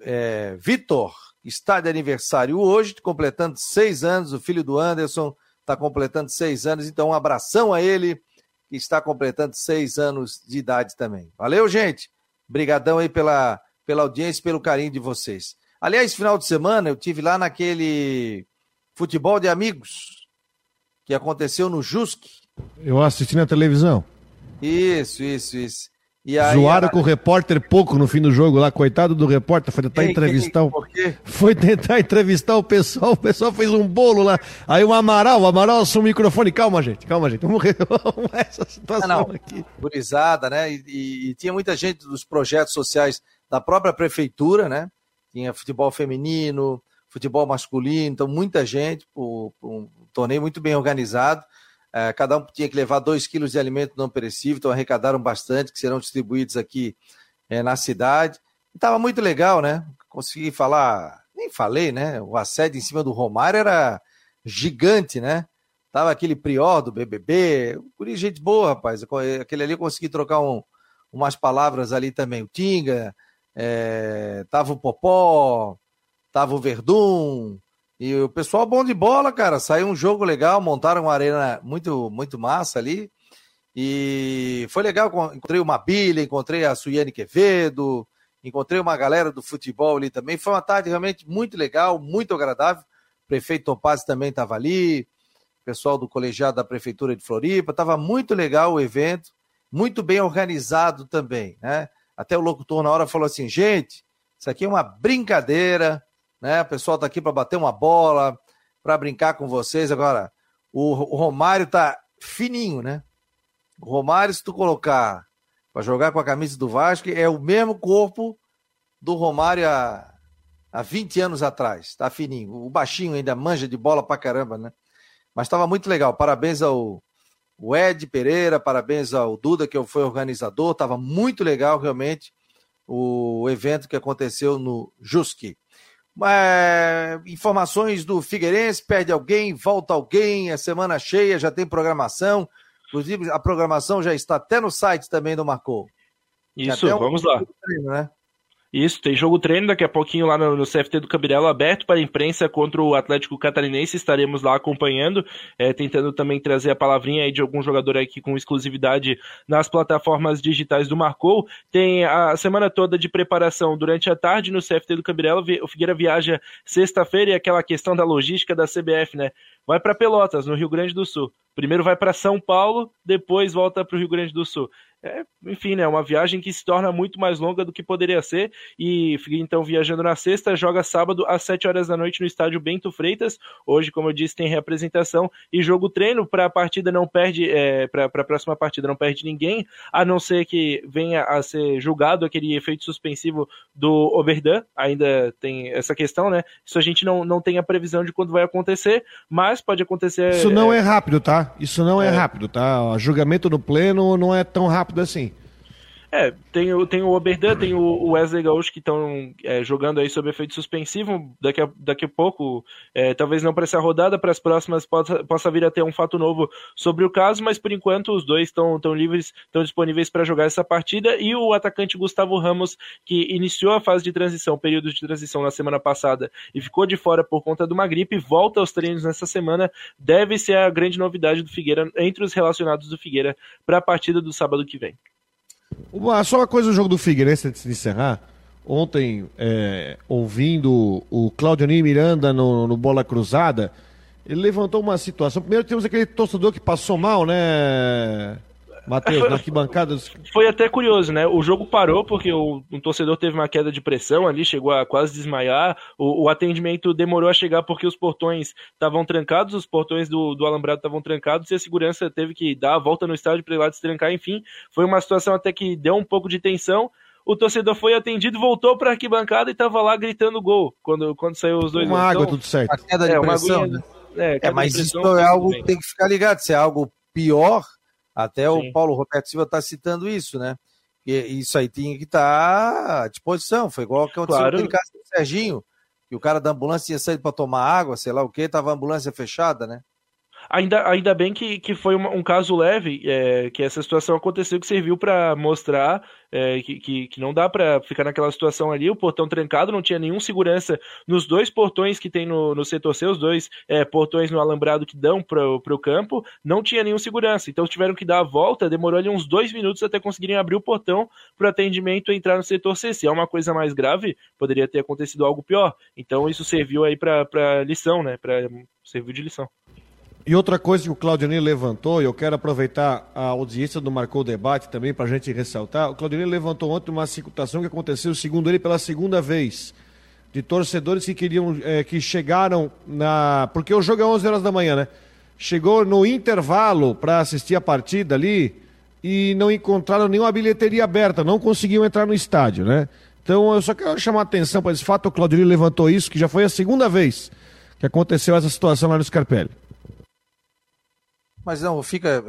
é, Vitor, que está de aniversário hoje, completando seis anos, o filho do Anderson está completando seis anos, então um abração a ele, que está completando seis anos de idade também. Valeu, gente! Obrigadão aí pela, pela audiência e pelo carinho de vocês. Aliás, final de semana eu tive lá naquele futebol de amigos que aconteceu no JUSC. Eu assisti na televisão. Isso, isso, isso. E aí, Zoaram com o repórter pouco no fim do jogo lá, coitado do repórter, foi tentar quem, entrevistar quem, o... Foi tentar entrevistar o pessoal, o pessoal fez um bolo lá. Aí o Amaral, o Amaral assume o microfone. Calma, gente, calma, gente. Vamos resolver <laughs> essa situação não, não. aqui. Gurizada, né? E, e, e, tinha muita gente dos projetos sociais da própria prefeitura, né? Tinha futebol feminino, futebol masculino, então muita gente, um torneio muito bem organizado. É, cada um tinha que levar dois quilos de alimento não perecível, então arrecadaram bastante, que serão distribuídos aqui é, na cidade. Estava muito legal, né? Consegui falar, nem falei, né? O assédio em cima do Romário era gigante, né? Tava aquele prior do BBB, guri gente boa, rapaz. Aquele ali eu consegui trocar um, umas palavras ali também. O Tinga, é, tava o Popó, tava o Verdun, e o pessoal bom de bola, cara. Saiu um jogo legal, montaram uma arena muito, muito massa ali. E foi legal. Encontrei uma Bilha, encontrei a Suiane Quevedo, encontrei uma galera do futebol ali também. Foi uma tarde realmente muito legal, muito agradável. O prefeito Topaz também estava ali, o pessoal do colegiado da Prefeitura de Floripa. Estava muito legal o evento, muito bem organizado também, né? Até o locutor na hora falou assim: gente, isso aqui é uma brincadeira né? O pessoal tá aqui para bater uma bola, para brincar com vocês. Agora, o, o Romário tá fininho, né? O Romário, se tu colocar para jogar com a camisa do Vasco, é o mesmo corpo do Romário há, há 20 anos atrás. Tá fininho. O baixinho ainda manja de bola pra caramba, né? Mas estava muito legal. Parabéns ao o Ed Pereira, parabéns ao Duda, que foi organizador. Tava muito legal, realmente, o evento que aconteceu no Jusque. É, informações do Figueirense, perde alguém, volta alguém, é semana cheia, já tem programação. Inclusive, a programação já está até no site também do Marcou. Isso, um vamos lá. Treino, né? Isso, tem jogo treino daqui a pouquinho lá no, no, CFT do Cabirelo aberto para a imprensa contra o Atlético Catarinense. Estaremos lá acompanhando, é, tentando também trazer a palavrinha aí de algum jogador aqui com exclusividade nas plataformas digitais do Marcou. Tem a semana toda de preparação durante a tarde no CFT do Cabirelo. O Figueira viaja sexta-feira e aquela questão da logística da CBF, né? Vai para Pelotas, no Rio Grande do Sul. Primeiro vai para São Paulo, depois volta para o Rio Grande do Sul é, enfim, né, uma viagem que se torna muito mais longa do que poderia ser. E então viajando na sexta, joga sábado às 7 horas da noite no estádio Bento Freitas. Hoje, como eu disse, tem representação e jogo treino para a partida não perde, é, para a próxima partida não perde ninguém, a não ser que venha a ser julgado aquele efeito suspensivo do Oberdan. Ainda tem essa questão, né? Isso a gente não, não tem a previsão de quando vai acontecer, mas pode acontecer. Isso não é, é rápido, tá? Isso não é, é rápido, tá? O julgamento no pleno não é tão rápido rápido assim. É, tem, o, tem o Oberdan, tem o Wesley Gaúcho que estão é, jogando aí sob efeito suspensivo. Daqui a, daqui a pouco, é, talvez não para essa rodada, para as próximas possa, possa vir a ter um fato novo sobre o caso, mas por enquanto os dois estão livres, estão disponíveis para jogar essa partida. E o atacante Gustavo Ramos, que iniciou a fase de transição, período de transição na semana passada e ficou de fora por conta de uma gripe, volta aos treinos nessa semana, deve ser a grande novidade do Figueira entre os relacionados do Figueira para a partida do sábado que vem. Uma, só uma coisa do jogo do Figueirense antes de encerrar. Ontem, é, ouvindo o Claudionir Miranda no, no Bola Cruzada, ele levantou uma situação. Primeiro temos aquele torcedor que passou mal, né, Matheus, na arquibancada. <laughs> Foi até curioso, né? O jogo parou porque o, um torcedor teve uma queda de pressão ali, chegou a quase desmaiar. O, o atendimento demorou a chegar porque os portões estavam trancados, os portões do, do alambrado estavam trancados e a segurança teve que dar a volta no estádio para ir lá destrancar. Enfim, foi uma situação até que deu um pouco de tensão. O torcedor foi atendido, voltou para a arquibancada e estava lá gritando gol quando, quando saiu os dois. Uma gols. água, então, tudo certo. A queda de é, pressão, aguinha, né? É, é mas isso é algo que tem que ficar ligado. Se é algo pior, até Sim. o Paulo Roberto Silva está citando isso, né? E isso aí tinha que estar tá à disposição. Foi igual que aconteceu claro. caso do Serginho, que o cara da ambulância tinha saído para tomar água, sei lá o que, tava a ambulância fechada, né? Ainda, ainda bem que, que foi um, caso leve, é, que essa situação aconteceu, que serviu para mostrar é, que, que, que, não dá para ficar naquela situação ali, o portão trancado, não tinha nenhum segurança nos dois portões que tem no, no setor C, os dois é, portões no alambrado que dão para o campo, não tinha nenhum segurança. Então tiveram que dar a volta, demorou ali uns dois minutos até conseguirem abrir o portão para o atendimento entrar no setor C. Se é uma coisa mais grave, poderia ter acontecido algo pior. Então isso serviu aí para lição, né? Pra, serviu de lição. E outra coisa que o Claudionir levantou, e eu quero aproveitar a audiência do Marcou Debate também para a gente ressaltar, o Claudionir levantou ontem uma situação que aconteceu, segundo ele, pela segunda vez, de torcedores que queriam, é, que chegaram na... porque o jogo é 11 horas da manhã, né? Chegou no intervalo para assistir a partida ali e não encontraram nenhuma bilheteria aberta, não conseguiam entrar no estádio, né? Então eu só quero chamar a atenção para esse fato, o Claudionir levantou isso, que já foi a segunda vez que aconteceu essa situação lá no Scarpelli. Mas não, fica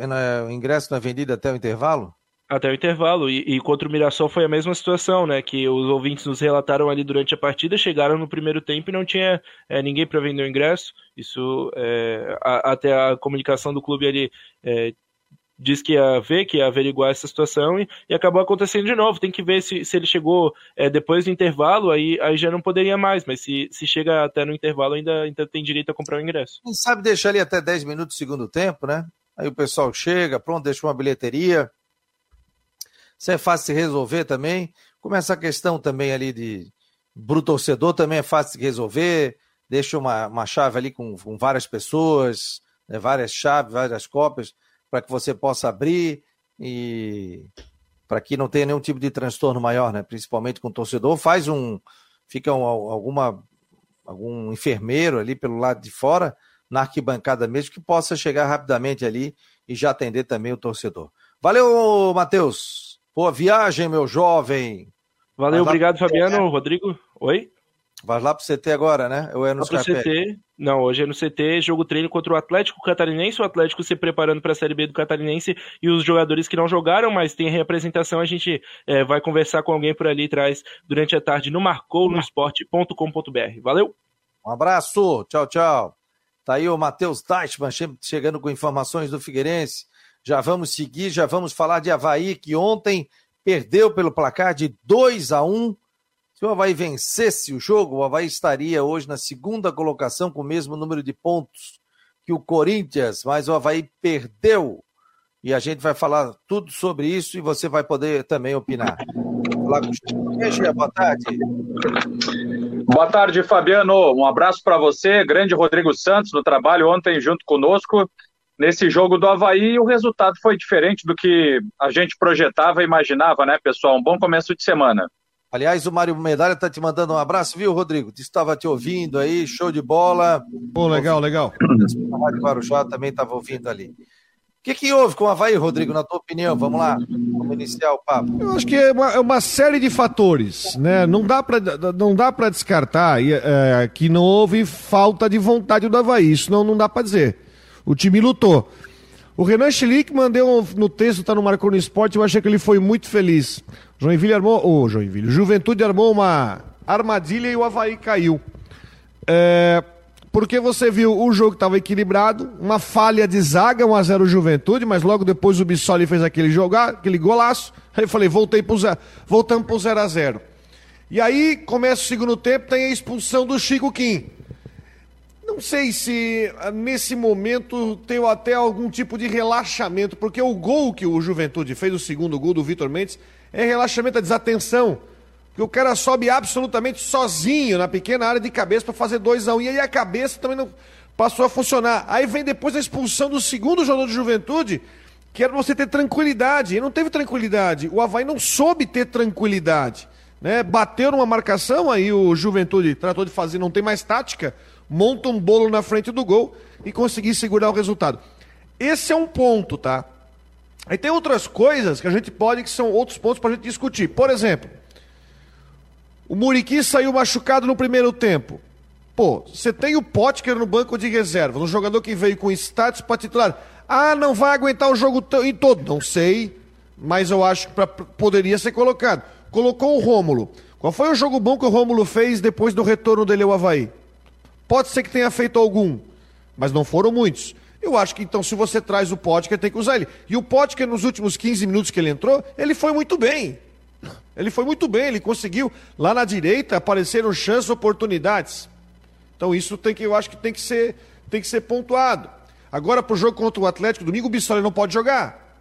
o ingresso na vendida até o intervalo? Até o intervalo. E, e, contra o Mirassol foi a mesma situação, né? Que os ouvintes nos relataram ali durante a partida, chegaram no primeiro tempo e não tinha é, ninguém para vender o ingresso. Isso, é, a, até a comunicação do clube ali é, diz que ia ver, que ia averiguar essa situação e, e acabou acontecendo de novo. Tem que ver se, se ele chegou é, depois do intervalo, aí, aí já não poderia mais, mas se, se chega até no intervalo, ainda, ainda tem direito a comprar o ingresso. Quem sabe deixar ali até 10 minutos do segundo tempo, né? Aí o pessoal chega, pronto, deixa uma bilheteria. Isso é fácil de resolver também. Como essa questão também ali de pro torcedor também é fácil de resolver. Deixa uma, uma chave ali com, com várias pessoas, né, várias chaves, várias cópias para que você possa abrir e para que não tenha nenhum tipo de transtorno maior, né? Principalmente com o torcedor, faz um fica um, alguma algum enfermeiro ali pelo lado de fora na arquibancada mesmo que possa chegar rapidamente ali e já atender também o torcedor. Valeu, Matheus. Boa viagem, meu jovem. Valeu, obrigado, Fabiano. Rodrigo, oi? Vai lá pro CT agora, né? Ou é no CT? Não, hoje é no CT, jogo treino contra o Atlético Catarinense, o Atlético se preparando para a Série B do Catarinense e os jogadores que não jogaram, mas tem representação, a gente é, vai conversar com alguém por ali atrás durante a tarde no marcounosport.com.br. Valeu! Um abraço, tchau, tchau. Tá aí o Matheus Teichmann chegando com informações do Figueirense. Já vamos seguir, já vamos falar de Havaí, que ontem perdeu pelo placar de 2 a 1 se o Havaí vencesse o jogo, o Havaí estaria hoje na segunda colocação com o mesmo número de pontos que o Corinthians, mas o Havaí perdeu. E a gente vai falar tudo sobre isso e você vai poder também opinar. Olá, boa tarde. Boa tarde, Fabiano. Um abraço para você, grande Rodrigo Santos, no trabalho ontem junto conosco. Nesse jogo do Havaí, o resultado foi diferente do que a gente projetava e imaginava, né, pessoal? Um bom começo de semana. Aliás, o Mário Medalha tá te mandando um abraço, viu, Rodrigo? Estava te ouvindo aí, show de bola. Pô, legal, legal. A Rádio Guarujá também estava ouvindo ali. O que, que houve com o Havaí, Rodrigo, na tua opinião? Vamos lá, vamos iniciar o papo. Eu acho que é uma, é uma série de fatores, né? Não dá para não dá para descartar é, que não houve falta de vontade do Havaí, isso não, não dá para dizer. O time lutou. O Renan Schlick mandou no texto, tá no Marcou no Esporte, eu achei que ele foi muito feliz. Joinville armou, ô oh, Joinville, Juventude armou uma armadilha e o Havaí caiu. É, porque você viu o jogo estava equilibrado, uma falha de zaga, 1x0 Juventude, mas logo depois o Bissoli fez aquele jogar, aquele golaço. Aí eu falei, voltei pro zero, voltamos pro 0x0. E aí começa o segundo tempo, tem a expulsão do Chico Kim. Não sei se ah, nesse momento tem até algum tipo de relaxamento, porque o gol que o Juventude fez, o segundo gol do Vitor Mendes, é relaxamento, é desatenção. Porque o cara sobe absolutamente sozinho na pequena área de cabeça para fazer 2 a 1 um, e aí a cabeça também não passou a funcionar. Aí vem depois a expulsão do segundo jogador de Juventude, que era você ter tranquilidade. E não teve tranquilidade. O Havaí não soube ter tranquilidade. Né? Bateu numa marcação, aí o Juventude tratou de fazer, não tem mais tática monta um bolo na frente do gol e conseguir segurar o resultado. Esse é um ponto, tá? Aí tem outras coisas que a gente pode, que são outros pontos para a gente discutir. Por exemplo, o Muriqui saiu machucado no primeiro tempo. Pô, você tem o Potker no banco de reserva, um jogador que veio com status para titular. Ah, não vai aguentar o jogo em todo. Não sei, mas eu acho que pra, poderia ser colocado. Colocou o Rômulo. Qual foi o jogo bom que o Rômulo fez depois do retorno dele ao Havaí? Pode ser que tenha feito algum, mas não foram muitos. Eu acho que então, se você traz o Potker, tem que usar ele. E o Potker, nos últimos 15 minutos que ele entrou, ele foi muito bem. Ele foi muito bem, ele conseguiu lá na direita apareceram chances, oportunidades. Então isso tem que, eu acho que tem que ser, tem que ser pontuado. Agora para o jogo contra o Atlético, domingo o Bissoli não pode jogar.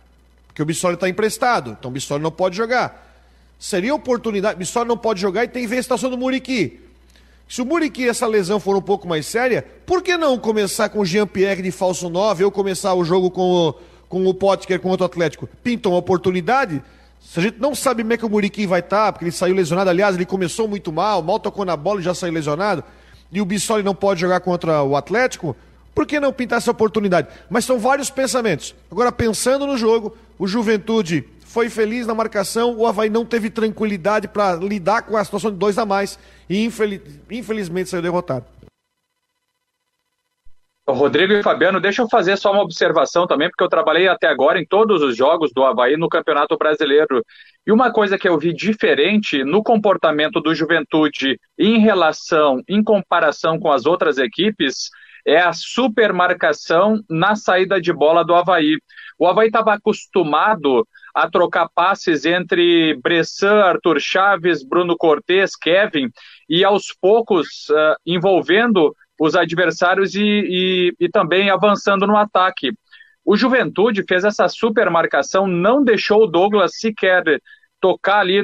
Porque o Bissoli está emprestado, então o Bissoli não pode jogar. Seria oportunidade, o Bissoli não pode jogar e tem estação do Muriqui. Se o Muriqui essa lesão for um pouco mais séria, por que não começar com o Jean-Pierre de falso 9 ou começar o jogo com o, com o Potker contra o Atlético? Pintou uma oportunidade. Se a gente não sabe como é que o Muriqui vai estar, tá, porque ele saiu lesionado, aliás, ele começou muito mal, mal tocou na bola e já saiu lesionado, e o Bissoli não pode jogar contra o Atlético, por que não pintar essa oportunidade? Mas são vários pensamentos. Agora, pensando no jogo, o Juventude foi feliz na marcação, o Havaí não teve tranquilidade para lidar com a situação de dois a mais e infeliz, infelizmente saiu derrotado. Rodrigo e Fabiano, deixa eu fazer só uma observação também, porque eu trabalhei até agora em todos os jogos do Havaí no Campeonato Brasileiro. E uma coisa que eu vi diferente no comportamento do Juventude em relação, em comparação com as outras equipes, é a supermarcação na saída de bola do Havaí. O Havaí estava acostumado a trocar passes entre Bressan, Arthur Chaves, Bruno Cortes, Kevin, e aos poucos uh, envolvendo os adversários e, e, e também avançando no ataque. O Juventude fez essa super marcação, não deixou o Douglas sequer tocar ali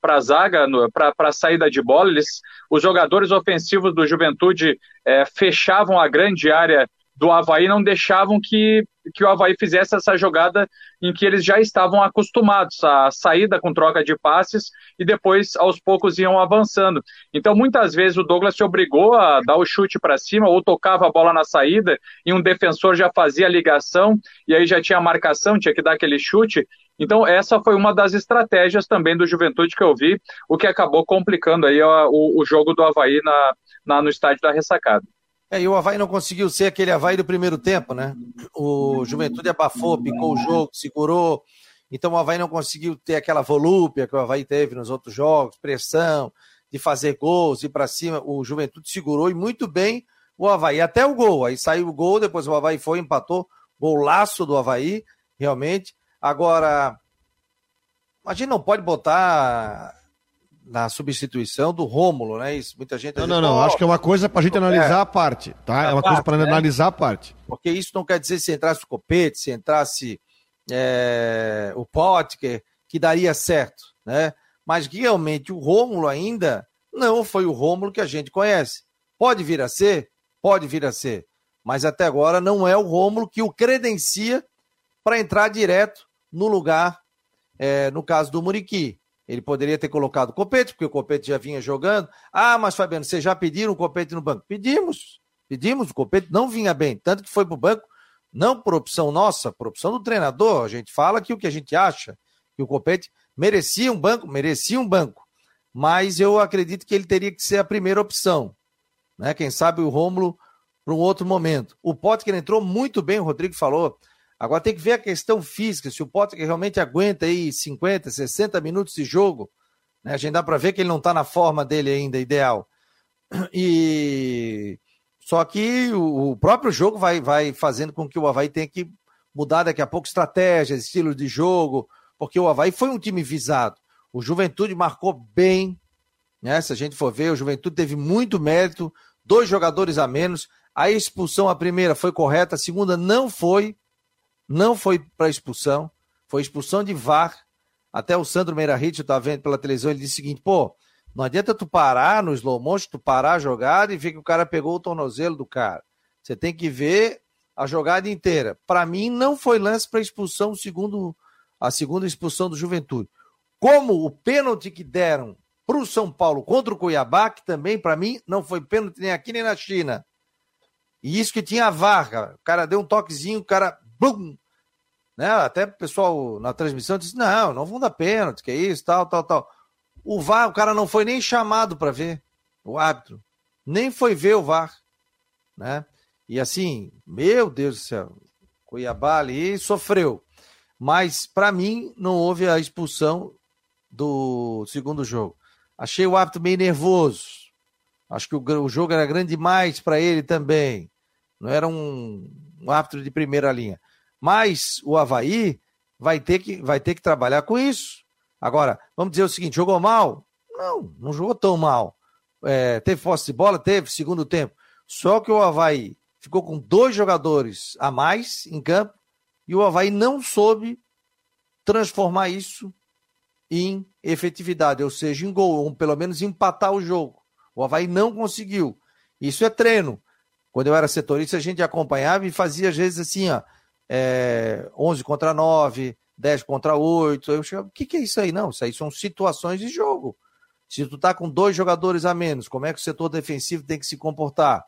para a zaga, para a saída de bola. Eles, os jogadores ofensivos do Juventude é, fechavam a grande área do Havaí não deixavam que, que o Havaí fizesse essa jogada em que eles já estavam acostumados a saída com troca de passes e depois aos poucos iam avançando. Então muitas vezes o Douglas se obrigou a dar o chute para cima ou tocava a bola na saída e um defensor já fazia a ligação e aí já tinha a marcação, tinha que dar aquele chute. Então essa foi uma das estratégias também do Juventude que eu vi, o que acabou complicando aí o, o jogo do Havaí na, na, no estádio da ressacada. É, e o Havaí não conseguiu ser aquele Havaí do primeiro tempo, né? O Juventude abafou, picou o jogo, segurou. Então o Havaí não conseguiu ter aquela volúpia que o Havaí teve nos outros jogos, pressão, de fazer gols, ir para cima. O Juventude segurou e muito bem o Havaí. Até o gol. Aí saiu o gol, depois o Havaí foi, empatou. Golaço do Havaí, realmente. Agora, a gente não pode botar na substituição do Rômulo, né? Isso, muita gente. Não, não, não. Acho que é uma coisa para a gente analisar é, a parte, tá? É uma parte, coisa para né? analisar a parte. Porque isso não quer dizer se entrasse o Copete, se entrasse é, o Potker, que daria certo, né? Mas realmente o Rômulo ainda não foi o Rômulo que a gente conhece. Pode vir a ser, pode vir a ser, mas até agora não é o Rômulo que o credencia para entrar direto no lugar, é, no caso do Muriqui. Ele poderia ter colocado o Copete, porque o Copete já vinha jogando. Ah, mas Fabiano, vocês já pediram o Copete no banco? Pedimos. Pedimos, o Copete não vinha bem. Tanto que foi para o banco, não por opção nossa, por opção do treinador. A gente fala que o que a gente acha, que o Copete merecia um banco, merecia um banco. Mas eu acredito que ele teria que ser a primeira opção. Né? Quem sabe o Rômulo para um outro momento. O Potker entrou muito bem, o Rodrigo falou. Agora tem que ver a questão física, se o Potter realmente aguenta aí 50, 60 minutos de jogo. Né? A gente dá para ver que ele não está na forma dele ainda, ideal. E só que o próprio jogo vai, vai fazendo com que o Havaí tenha que mudar daqui a pouco estratégias, estilo de jogo, porque o Havaí foi um time visado. O Juventude marcou bem, né? Se a gente for ver, o Juventude teve muito mérito, dois jogadores a menos. A expulsão, a primeira foi correta, a segunda não foi, não foi para expulsão, foi expulsão de VAR. Até o Sandro Meirahit, eu estava vendo pela televisão, ele disse o seguinte: pô, não adianta tu parar no slow motion, tu parar a jogada e ver que o cara pegou o tornozelo do cara. Você tem que ver a jogada inteira. Para mim, não foi lance para expulsão, segundo a segunda expulsão do Juventude. Como o pênalti que deram para o São Paulo contra o Cuiabá, que também, para mim, não foi pênalti nem aqui nem na China. E isso que tinha a varga. O cara deu um toquezinho, o cara. Bum! Né? Até o pessoal na transmissão disse: não, não vão dar pênalti, que é isso, tal, tal, tal. O VAR, o cara não foi nem chamado para ver, o árbitro. Nem foi ver o VAR. Né? E assim, meu Deus do céu, Cuiabá ali sofreu. Mas, para mim, não houve a expulsão do segundo jogo. Achei o árbitro meio nervoso. Acho que o, o jogo era grande demais para ele também. Não era um, um árbitro de primeira linha. Mas o Havaí vai ter que, vai ter que trabalhar com isso. Agora, vamos dizer o seguinte: jogou mal? Não, não jogou tão mal. É, teve posse de bola? Teve, segundo tempo. Só que o Havaí ficou com dois jogadores a mais em campo e o Havaí não soube transformar isso em efetividade, ou seja, em gol, ou pelo menos empatar o jogo. O Havaí não conseguiu. Isso é treino. Quando eu era setorista, a gente acompanhava e fazia às vezes assim, ó, é, 11 contra 9, 10 contra 8. Eu chegava, o que, que é isso aí? Não, isso aí são situações de jogo. Se tu tá com dois jogadores a menos, como é que o setor defensivo tem que se comportar?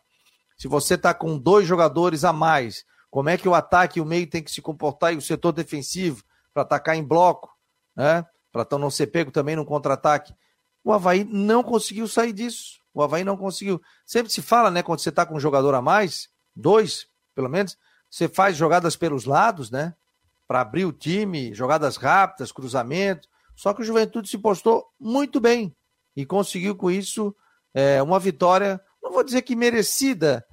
Se você tá com dois jogadores a mais, como é que o ataque e o meio tem que se comportar e o setor defensivo para atacar em bloco, né? Para não ser pego também no contra-ataque. O Havaí não conseguiu sair disso. O Havaí não conseguiu. Sempre se fala, né? Quando você está com um jogador a mais, dois, pelo menos, você faz jogadas pelos lados, né? para abrir o time, jogadas rápidas, cruzamento. Só que o Juventude se postou muito bem e conseguiu com isso é, uma vitória, não vou dizer que merecida,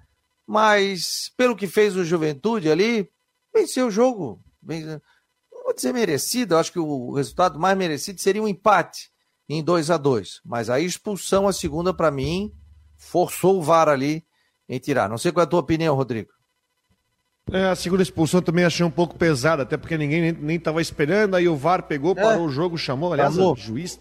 mas pelo que fez o Juventude ali, venceu o jogo. Não vou dizer merecida, acho que o resultado mais merecido seria um empate em 2 a 2 Mas a expulsão, a segunda, para mim, forçou o VAR ali em tirar. Não sei qual é a tua opinião, Rodrigo. É, a segunda expulsão também achei um pouco pesada, até porque ninguém nem estava esperando, aí o VAR pegou, é. parou é. o jogo, chamou, aliás, o juiz,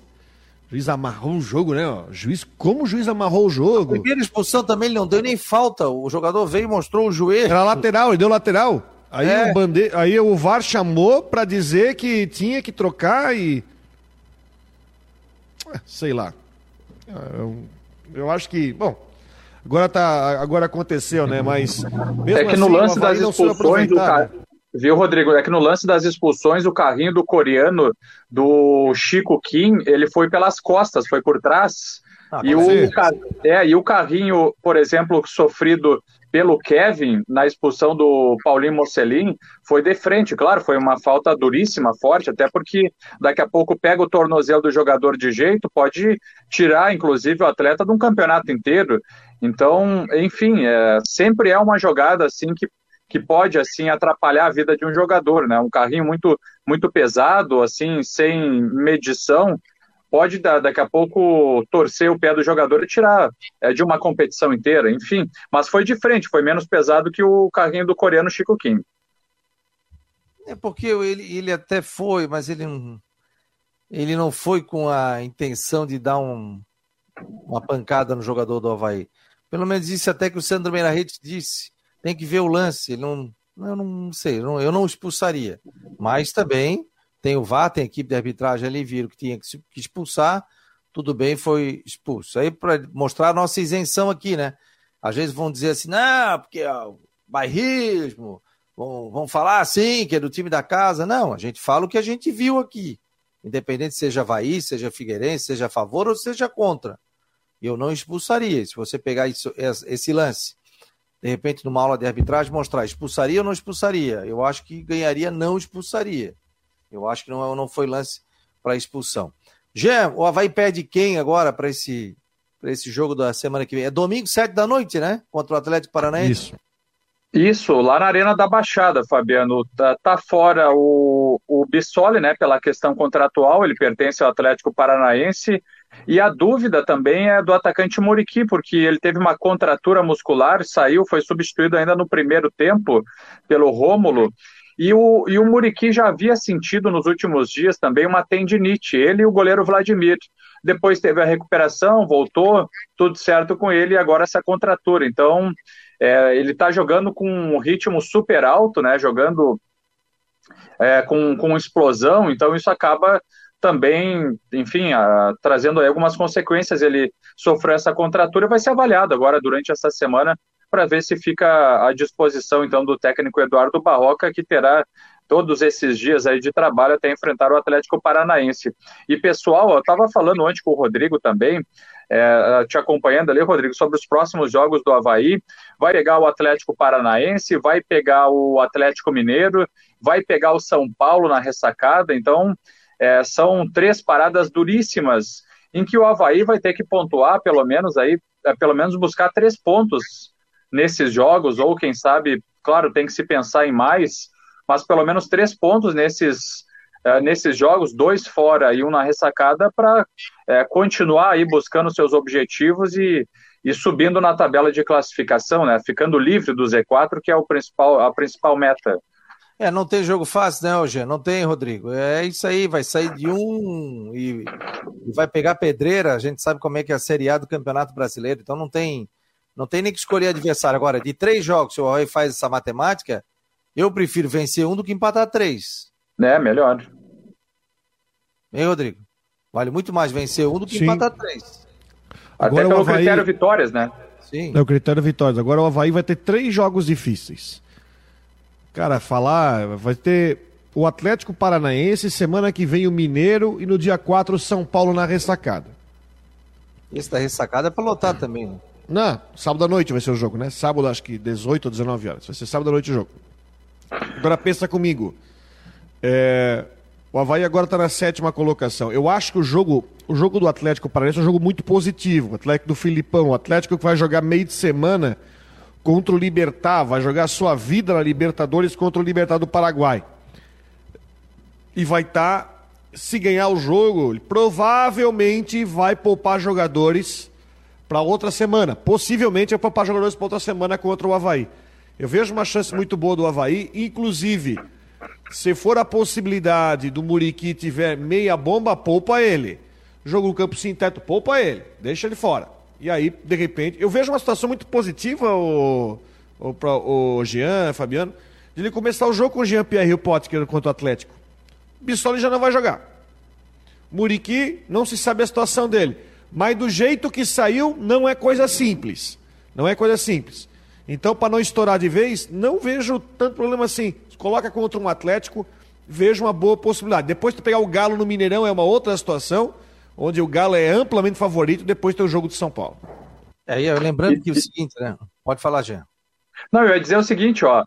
juiz amarrou o jogo, né? Ó. Juiz, como o juiz amarrou o jogo? A primeira expulsão também ele não deu nem falta, o jogador veio e mostrou o joelho. Era lateral, ele deu lateral. Aí, é. o, bande... aí o VAR chamou para dizer que tinha que trocar e. É, sei lá. Eu, eu acho que. Bom, Agora, tá, agora aconteceu, né? Mas. é que assim, no lance das expulsões do cara. Viu, Rodrigo? É que no lance das expulsões, o carrinho do coreano, do Chico Kim, ele foi pelas costas, foi por trás. Ah, e, o, é, e o carrinho, por exemplo, sofrido pelo Kevin na expulsão do Paulinho Mocelin foi de frente, claro, foi uma falta duríssima, forte, até porque daqui a pouco pega o tornozelo do jogador de jeito, pode tirar, inclusive, o atleta de um campeonato inteiro. Então, enfim, é, sempre é uma jogada assim que, que pode assim atrapalhar a vida de um jogador, né? Um carrinho muito muito pesado, assim, sem medição, pode daqui a pouco torcer o pé do jogador e tirar é, de uma competição inteira, enfim. Mas foi diferente, foi menos pesado que o carrinho do coreano Chico Kim. É porque ele, ele até foi, mas ele não, ele não foi com a intenção de dar um, uma pancada no jogador do Havaí. Pelo menos isso até que o Sandro Meirahete disse. Tem que ver o lance. Ele não, eu não sei, eu não expulsaria. Mas também tem o VAR, tem a equipe de arbitragem ali, viram que tinha que expulsar, tudo bem, foi expulso. Aí para mostrar a nossa isenção aqui, né? Às vezes vão dizer assim, não, porque é o bairrismo, vão, vão falar assim, que é do time da casa. Não, a gente fala o que a gente viu aqui. Independente seja Havaí, seja Figueirense, seja a favor ou seja contra. Eu não expulsaria. Se você pegar isso, esse lance, de repente, numa aula de arbitragem, mostrar expulsaria ou não expulsaria. Eu acho que ganharia não expulsaria. Eu acho que não, não foi lance para expulsão. Jean, o Havaí perde quem agora para esse, esse jogo da semana que vem? É domingo, sete da noite, né? Contra o Atlético Paranaense. Isso. Isso, lá na Arena da Baixada, Fabiano. Tá, tá, fora o, o Bissoli, né, pela questão contratual, ele pertence ao Atlético Paranaense. E a dúvida também é do atacante Muriqui, porque ele teve uma contratura muscular, saiu, foi substituído ainda no primeiro tempo pelo Rômulo. E o, e o Muriqui já havia sentido nos últimos dias também uma tendinite, ele e o goleiro Vladimir. Depois teve a recuperação, voltou, tudo certo com ele, e agora essa contratura. Então, é, ele está jogando com um ritmo super alto, né? Jogando é, com, com explosão, então isso acaba também, enfim, a, trazendo algumas consequências. Ele sofreu essa contratura e vai ser avaliado agora durante essa semana para ver se fica à disposição então do técnico Eduardo Barroca, que terá todos esses dias aí de trabalho até enfrentar o Atlético Paranaense. E pessoal, eu estava falando antes com o Rodrigo também, é, te acompanhando ali, Rodrigo, sobre os próximos jogos do Havaí. Vai pegar o Atlético Paranaense, vai pegar o Atlético Mineiro, vai pegar o São Paulo na ressacada. Então, é, são três paradas duríssimas em que o Havaí vai ter que pontuar, pelo menos aí, é, pelo menos buscar três pontos nesses jogos, ou quem sabe, claro, tem que se pensar em mais, mas pelo menos três pontos nesses, é, nesses jogos, dois fora e um na ressacada, para é, continuar aí buscando seus objetivos e, e subindo na tabela de classificação, né? Ficando livre do Z4, que é o principal, a principal meta. É, não tem jogo fácil, né, Eugênio? Não tem, Rodrigo. É isso aí, vai sair de um e, e, vai pegar pedreira. A gente sabe como é que é a Série A do Campeonato Brasileiro, então não tem, não tem nem que escolher adversário. Agora, de três jogos, se o Roy faz essa matemática, eu prefiro vencer um do que empatar três. É, melhor. Hein, Rodrigo? Vale muito mais vencer um do que Sim. empatar três. Até Agora pelo Havaí... critério vitórias, né? Sim. É o critério vitórias. Agora o Havaí vai ter três jogos difíceis. Cara, falar, vai ter o Atlético Paranaense, semana que vem o Mineiro e no dia 4 o São Paulo na ressacada. Esse da ressacada é pra lotar também, né? Não, sábado à noite vai ser o jogo, né? Sábado, acho que 18 ou 19 horas. Vai ser sábado à noite o jogo. Agora pensa comigo. É... O Havaí agora está na sétima colocação. Eu acho que o jogo, o jogo do Atlético Paranaense é um jogo muito positivo. O Atlético do Filipão, o Atlético que vai jogar meio de semana contra o Libertar, vai jogar sua vida na Libertadores contra o Libertar do Paraguai. E vai estar, tá, se ganhar o jogo, provavelmente vai poupar jogadores para outra semana. Possivelmente vai poupar jogadores para outra semana contra o Havaí. Eu vejo uma chance muito boa do Havaí, inclusive, se for a possibilidade do Muriqui tiver meia bomba, poupa ele. Jogo no campo sem teto, poupa ele, deixa ele fora. E aí, de repente, eu vejo uma situação muito positiva, o, o, o Jean, Fabiano, de ele começar o jogo com o Jean Pierre e o Potker contra o Atlético. Bissoli já não vai jogar. Muriqui, não se sabe a situação dele. Mas do jeito que saiu, não é coisa simples. Não é coisa simples. Então, para não estourar de vez, não vejo tanto problema assim. Coloca contra um Atlético, vejo uma boa possibilidade. Depois de pegar o Galo no Mineirão é uma outra situação onde o Galo é amplamente favorito depois do jogo de São Paulo. É, lembrando que o seguinte, né? Pode falar, Jean. Não, eu ia dizer o seguinte, ó,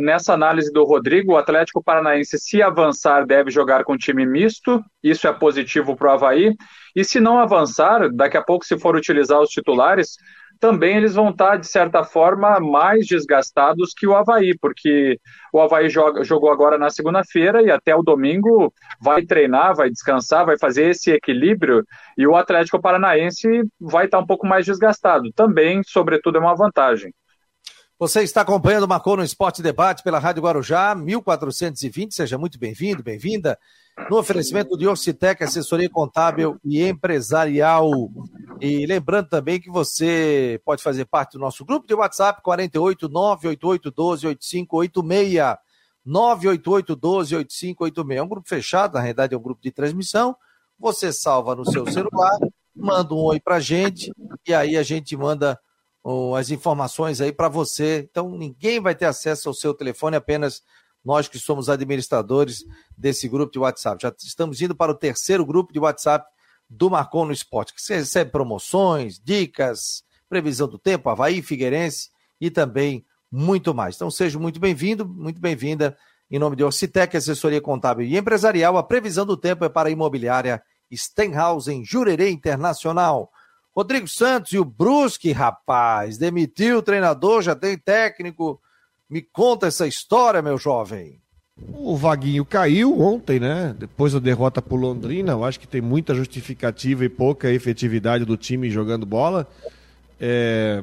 nessa análise do Rodrigo, o Atlético Paranaense, se avançar, deve jogar com time misto, isso é positivo para o Havaí, e se não avançar, daqui a pouco, se for utilizar os titulares, também eles vão estar, de certa forma, mais desgastados que o Havaí, porque o Havaí joga, jogou agora na segunda-feira e até o domingo vai treinar, vai descansar, vai fazer esse equilíbrio, e o Atlético Paranaense vai estar um pouco mais desgastado. Também, sobretudo, é uma vantagem. Você está acompanhando o Marcou no Esporte Debate pela Rádio Guarujá, 1420. Seja muito bem-vindo, bem-vinda. No oferecimento de Orcitec, assessoria contábil e empresarial. E lembrando também que você pode fazer parte do nosso grupo de WhatsApp 48 988 12 8586. 988 12 8586. É um grupo fechado, na realidade é um grupo de transmissão. Você salva no seu celular, manda um oi pra gente e aí a gente manda as informações aí para você. Então, ninguém vai ter acesso ao seu telefone, apenas nós que somos administradores desse grupo de WhatsApp. Já estamos indo para o terceiro grupo de WhatsApp do Marcon no Esporte, que você recebe promoções, dicas, previsão do tempo, Havaí, Figueirense e também muito mais. Então seja muito bem-vindo, muito bem-vinda. Em nome de Orcitec, assessoria contábil e empresarial, a previsão do tempo é para a imobiliária Stenhouse em Jurerê Internacional. Rodrigo Santos e o Brusque, rapaz, demitiu o treinador, já tem técnico. Me conta essa história, meu jovem. O Vaguinho caiu ontem, né? Depois da derrota para Londrina. Eu acho que tem muita justificativa e pouca efetividade do time jogando bola. É,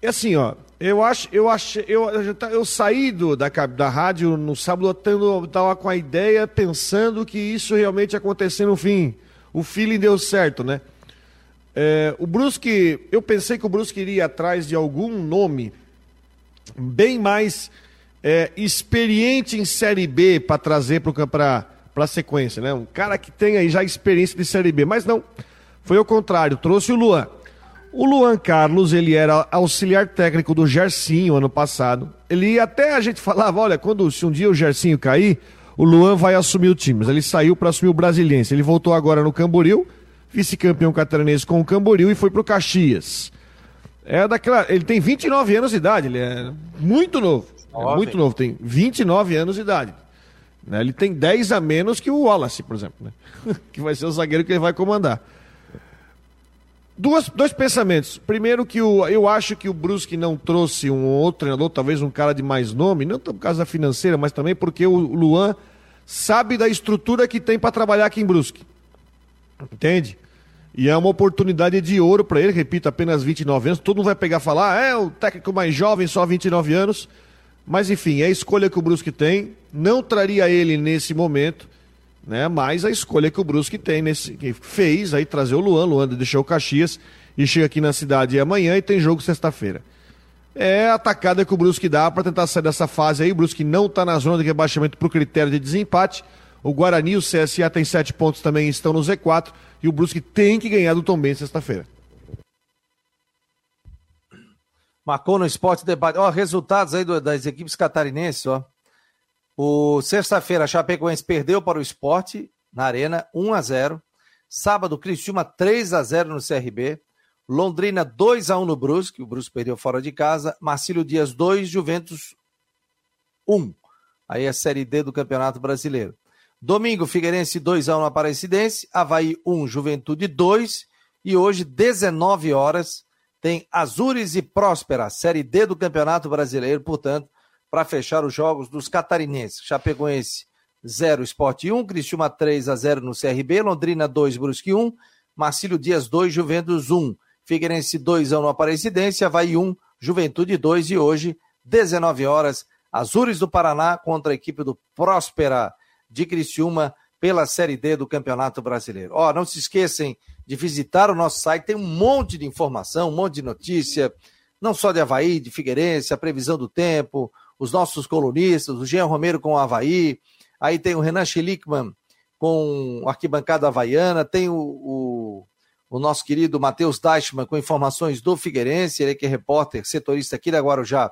é assim, ó. Eu acho, eu acho, eu, eu saí do, da, da rádio no sábado, tendo, tava com a ideia, pensando que isso realmente ia acontecer no fim. O feeling deu certo, né? É, o Brusque, eu pensei que o Brusque iria atrás de algum nome bem mais é, experiente em Série B para trazer para a sequência, né? Um cara que tem aí já experiência de Série B, mas não, foi o contrário, trouxe o Luan. O Luan Carlos, ele era auxiliar técnico do Gersinho ano passado. Ele até a gente falava, olha, quando se um dia o Gersinho cair, o Luan vai assumir o time. Mas ele saiu para assumir o Brasiliense. Ele voltou agora no Camboriú vice-campeão catarinense com o Camboriú e foi para o Caxias. É daquela, ele tem 29 anos de idade, ele é muito novo. É muito novo, tem 29 anos de idade. Né? Ele tem 10 a menos que o Wallace, por exemplo, né? <laughs> que vai ser o zagueiro que ele vai comandar. Duas, dois pensamentos. Primeiro que o, eu acho que o Brusque não trouxe um outro treinador, talvez um cara de mais nome, não por causa da financeira, mas também porque o Luan sabe da estrutura que tem para trabalhar aqui em Brusque. Entende? E é uma oportunidade de ouro para ele, repito, apenas 29 anos. Todo mundo vai pegar e falar, ah, é o técnico mais jovem, só 29 anos. Mas enfim, é a escolha que o Brusque tem. Não traria ele nesse momento, né? Mas a escolha que o Brusque tem nesse que fez aí trazer o Luan, Luan deixou o Caxias e chega aqui na cidade amanhã e tem jogo sexta-feira. É a atacada que o Brusque dá para tentar sair dessa fase aí. O Brusque não está na zona de rebaixamento por critério de desempate. O Guarani e o CSA tem sete pontos também, estão no Z4 e o Brusque tem que ganhar do Tom Benz sexta-feira. Marcou no Esporte Debate. Ó, resultados aí do, das equipes catarinenses, ó. O sexta-feira, a Chapecoense perdeu para o Esporte na Arena, 1 a 0. Sábado, Criciúma 3 a 0 no CRB. Londrina 2 a 1 no Brusque, o Brusque perdeu fora de casa. Marcílio Dias 2, Juventus 1. Aí é a Série D do Campeonato Brasileiro. Domingo, Figueirense 2x1 no Aparecidense, Havaí 1, Juventude 2. E hoje, 19 horas, tem Azures e Próspera, Série D do Campeonato Brasileiro, portanto, para fechar os jogos dos catarinenses. Chapecoense 0, Esporte 1, Cristiúma 3 a 0 no CRB, Londrina 2, Brusque 1, Marcílio Dias 2, Juventus 1, Figueirense 2 a 1 no Aparecidense, Havaí 1, Juventude 2 e hoje, 19 horas, Azures do Paraná contra a equipe do Próspera de Criciúma pela Série D do Campeonato Brasileiro. Ó, não se esqueçam de visitar o nosso site, tem um monte de informação, um monte de notícia, não só de Havaí, de Figueirense, a previsão do tempo, os nossos colunistas, o Jean Romero com o Havaí, aí tem o Renan Schlickman com o Arquibancada Havaiana, tem o, o, o nosso querido Matheus Deichmann com informações do Figueirense, ele que é repórter, setorista aqui da Guarujá,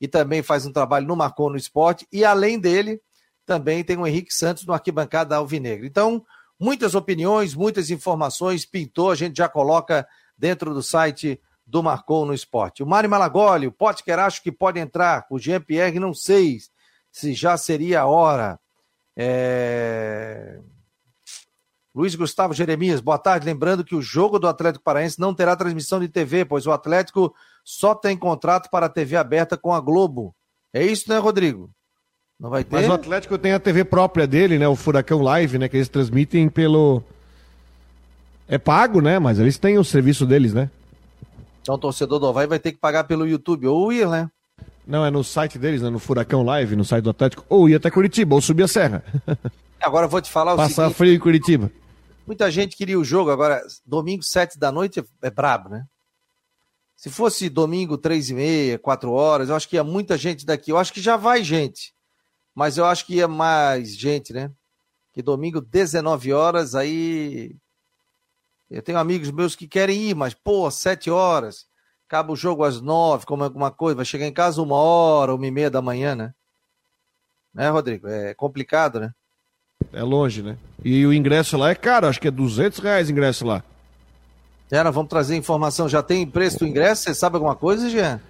e também faz um trabalho no Marcon no Esporte, e além dele, também tem o Henrique Santos no Arquibancada Alvinegra. Então, muitas opiniões, muitas informações, pintou, a gente já coloca dentro do site do Marcou no Esporte. O Mário Malagoli, o Potker acho que pode entrar, o Jean-Pierre não sei se já seria a hora. É... Luiz Gustavo Jeremias, boa tarde. Lembrando que o jogo do Atlético Paraense não terá transmissão de TV, pois o Atlético só tem contrato para TV aberta com a Globo. É isso, né, Rodrigo? Não vai ter? Mas o Atlético tem a TV própria dele, né? O Furacão Live, né? Que eles transmitem pelo. É pago, né? Mas eles têm o serviço deles, né? Então o torcedor do Havaí vai ter que pagar pelo YouTube ou ir, né? Não, é no site deles, né? No Furacão Live, no site do Atlético. Ou ir até Curitiba, ou subir a serra. <laughs> Agora eu vou te falar o Passar seguinte, frio em Curitiba. Muita gente queria o jogo, agora domingo, sete da noite, é brabo, né? Se fosse domingo, três e meia, quatro horas, eu acho que ia muita gente daqui. Eu acho que já vai gente mas eu acho que ia mais gente, né? Que domingo, 19 horas, aí. Eu tenho amigos meus que querem ir, mas, pô, 7 horas, acaba o jogo às 9, como alguma coisa, vai chegar em casa uma hora, uma e meia da manhã, né? Né, Rodrigo? É complicado, né? É longe, né? E o ingresso lá é caro, acho que é 200 reais o ingresso lá. Era, vamos trazer informação. Já tem preço do ingresso? Você sabe alguma coisa, Jean?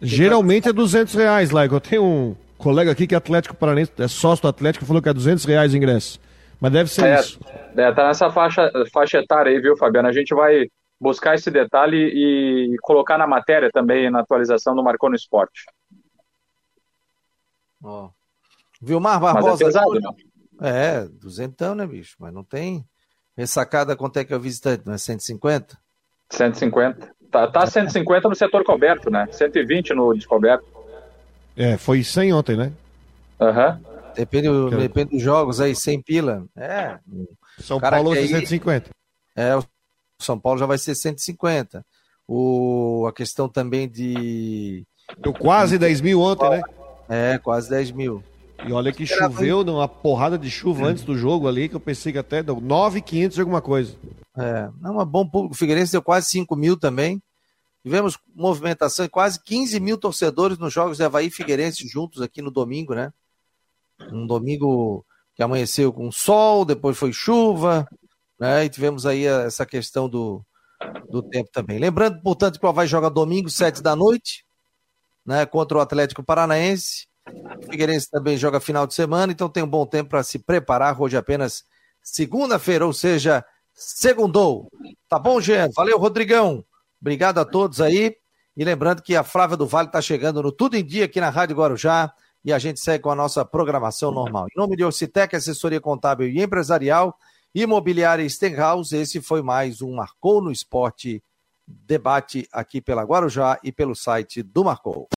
Geralmente é 200 reais, Laico. Eu tenho um colega aqui que é Atlético Paranense, é sócio do Atlético, falou que é 200 reais o ingresso. Mas deve ser é, isso. É, tá nessa faixa, faixa etária aí, viu, Fabiano? A gente vai buscar esse detalhe e colocar na matéria também, na atualização do Marcou no Esporte. Ó. Vilmar Barbosa. Mas é pesado, não? É, duzentão, né, bicho? Mas não tem. Ressacada, quanto é que é o visitante? Não é 150? 150. Tá, tá 150 no setor coberto, né? 120 no descoberto. É, foi 100 ontem, né? Aham. Uhum. Depende, depende dos jogos aí, 100 pila. É. São Paulo ser 150. É, o São Paulo já vai ser 150. O, a questão também de. Deu quase 10 mil ontem, né? É, quase 10 mil. E olha que choveu, deu uma porrada de chuva antes do jogo ali, que eu pensei que até deu 9,500 de alguma coisa. É, não, é bom público. O Figueirense deu quase 5 mil também. Tivemos movimentação de quase 15 mil torcedores nos jogos de Havaí e Figueirense juntos aqui no domingo, né? Um domingo que amanheceu com sol, depois foi chuva, né? E tivemos aí essa questão do, do tempo também. Lembrando, portanto, que o Havaí joga domingo, 7 da noite, né? Contra o Atlético Paranaense. O Figueirense também joga final de semana, então tem um bom tempo para se preparar. Hoje apenas segunda-feira, ou seja, segundou. Tá bom, Jean? Valeu, Rodrigão. Obrigado a todos aí. E lembrando que a Flávia do Vale está chegando no Tudo em Dia aqui na Rádio Guarujá e a gente segue com a nossa programação normal. Em nome de Orcitec, assessoria contábil e empresarial, imobiliária Stenhouse, esse foi mais um Marcou no Esporte debate aqui pela Guarujá e pelo site do Marcou.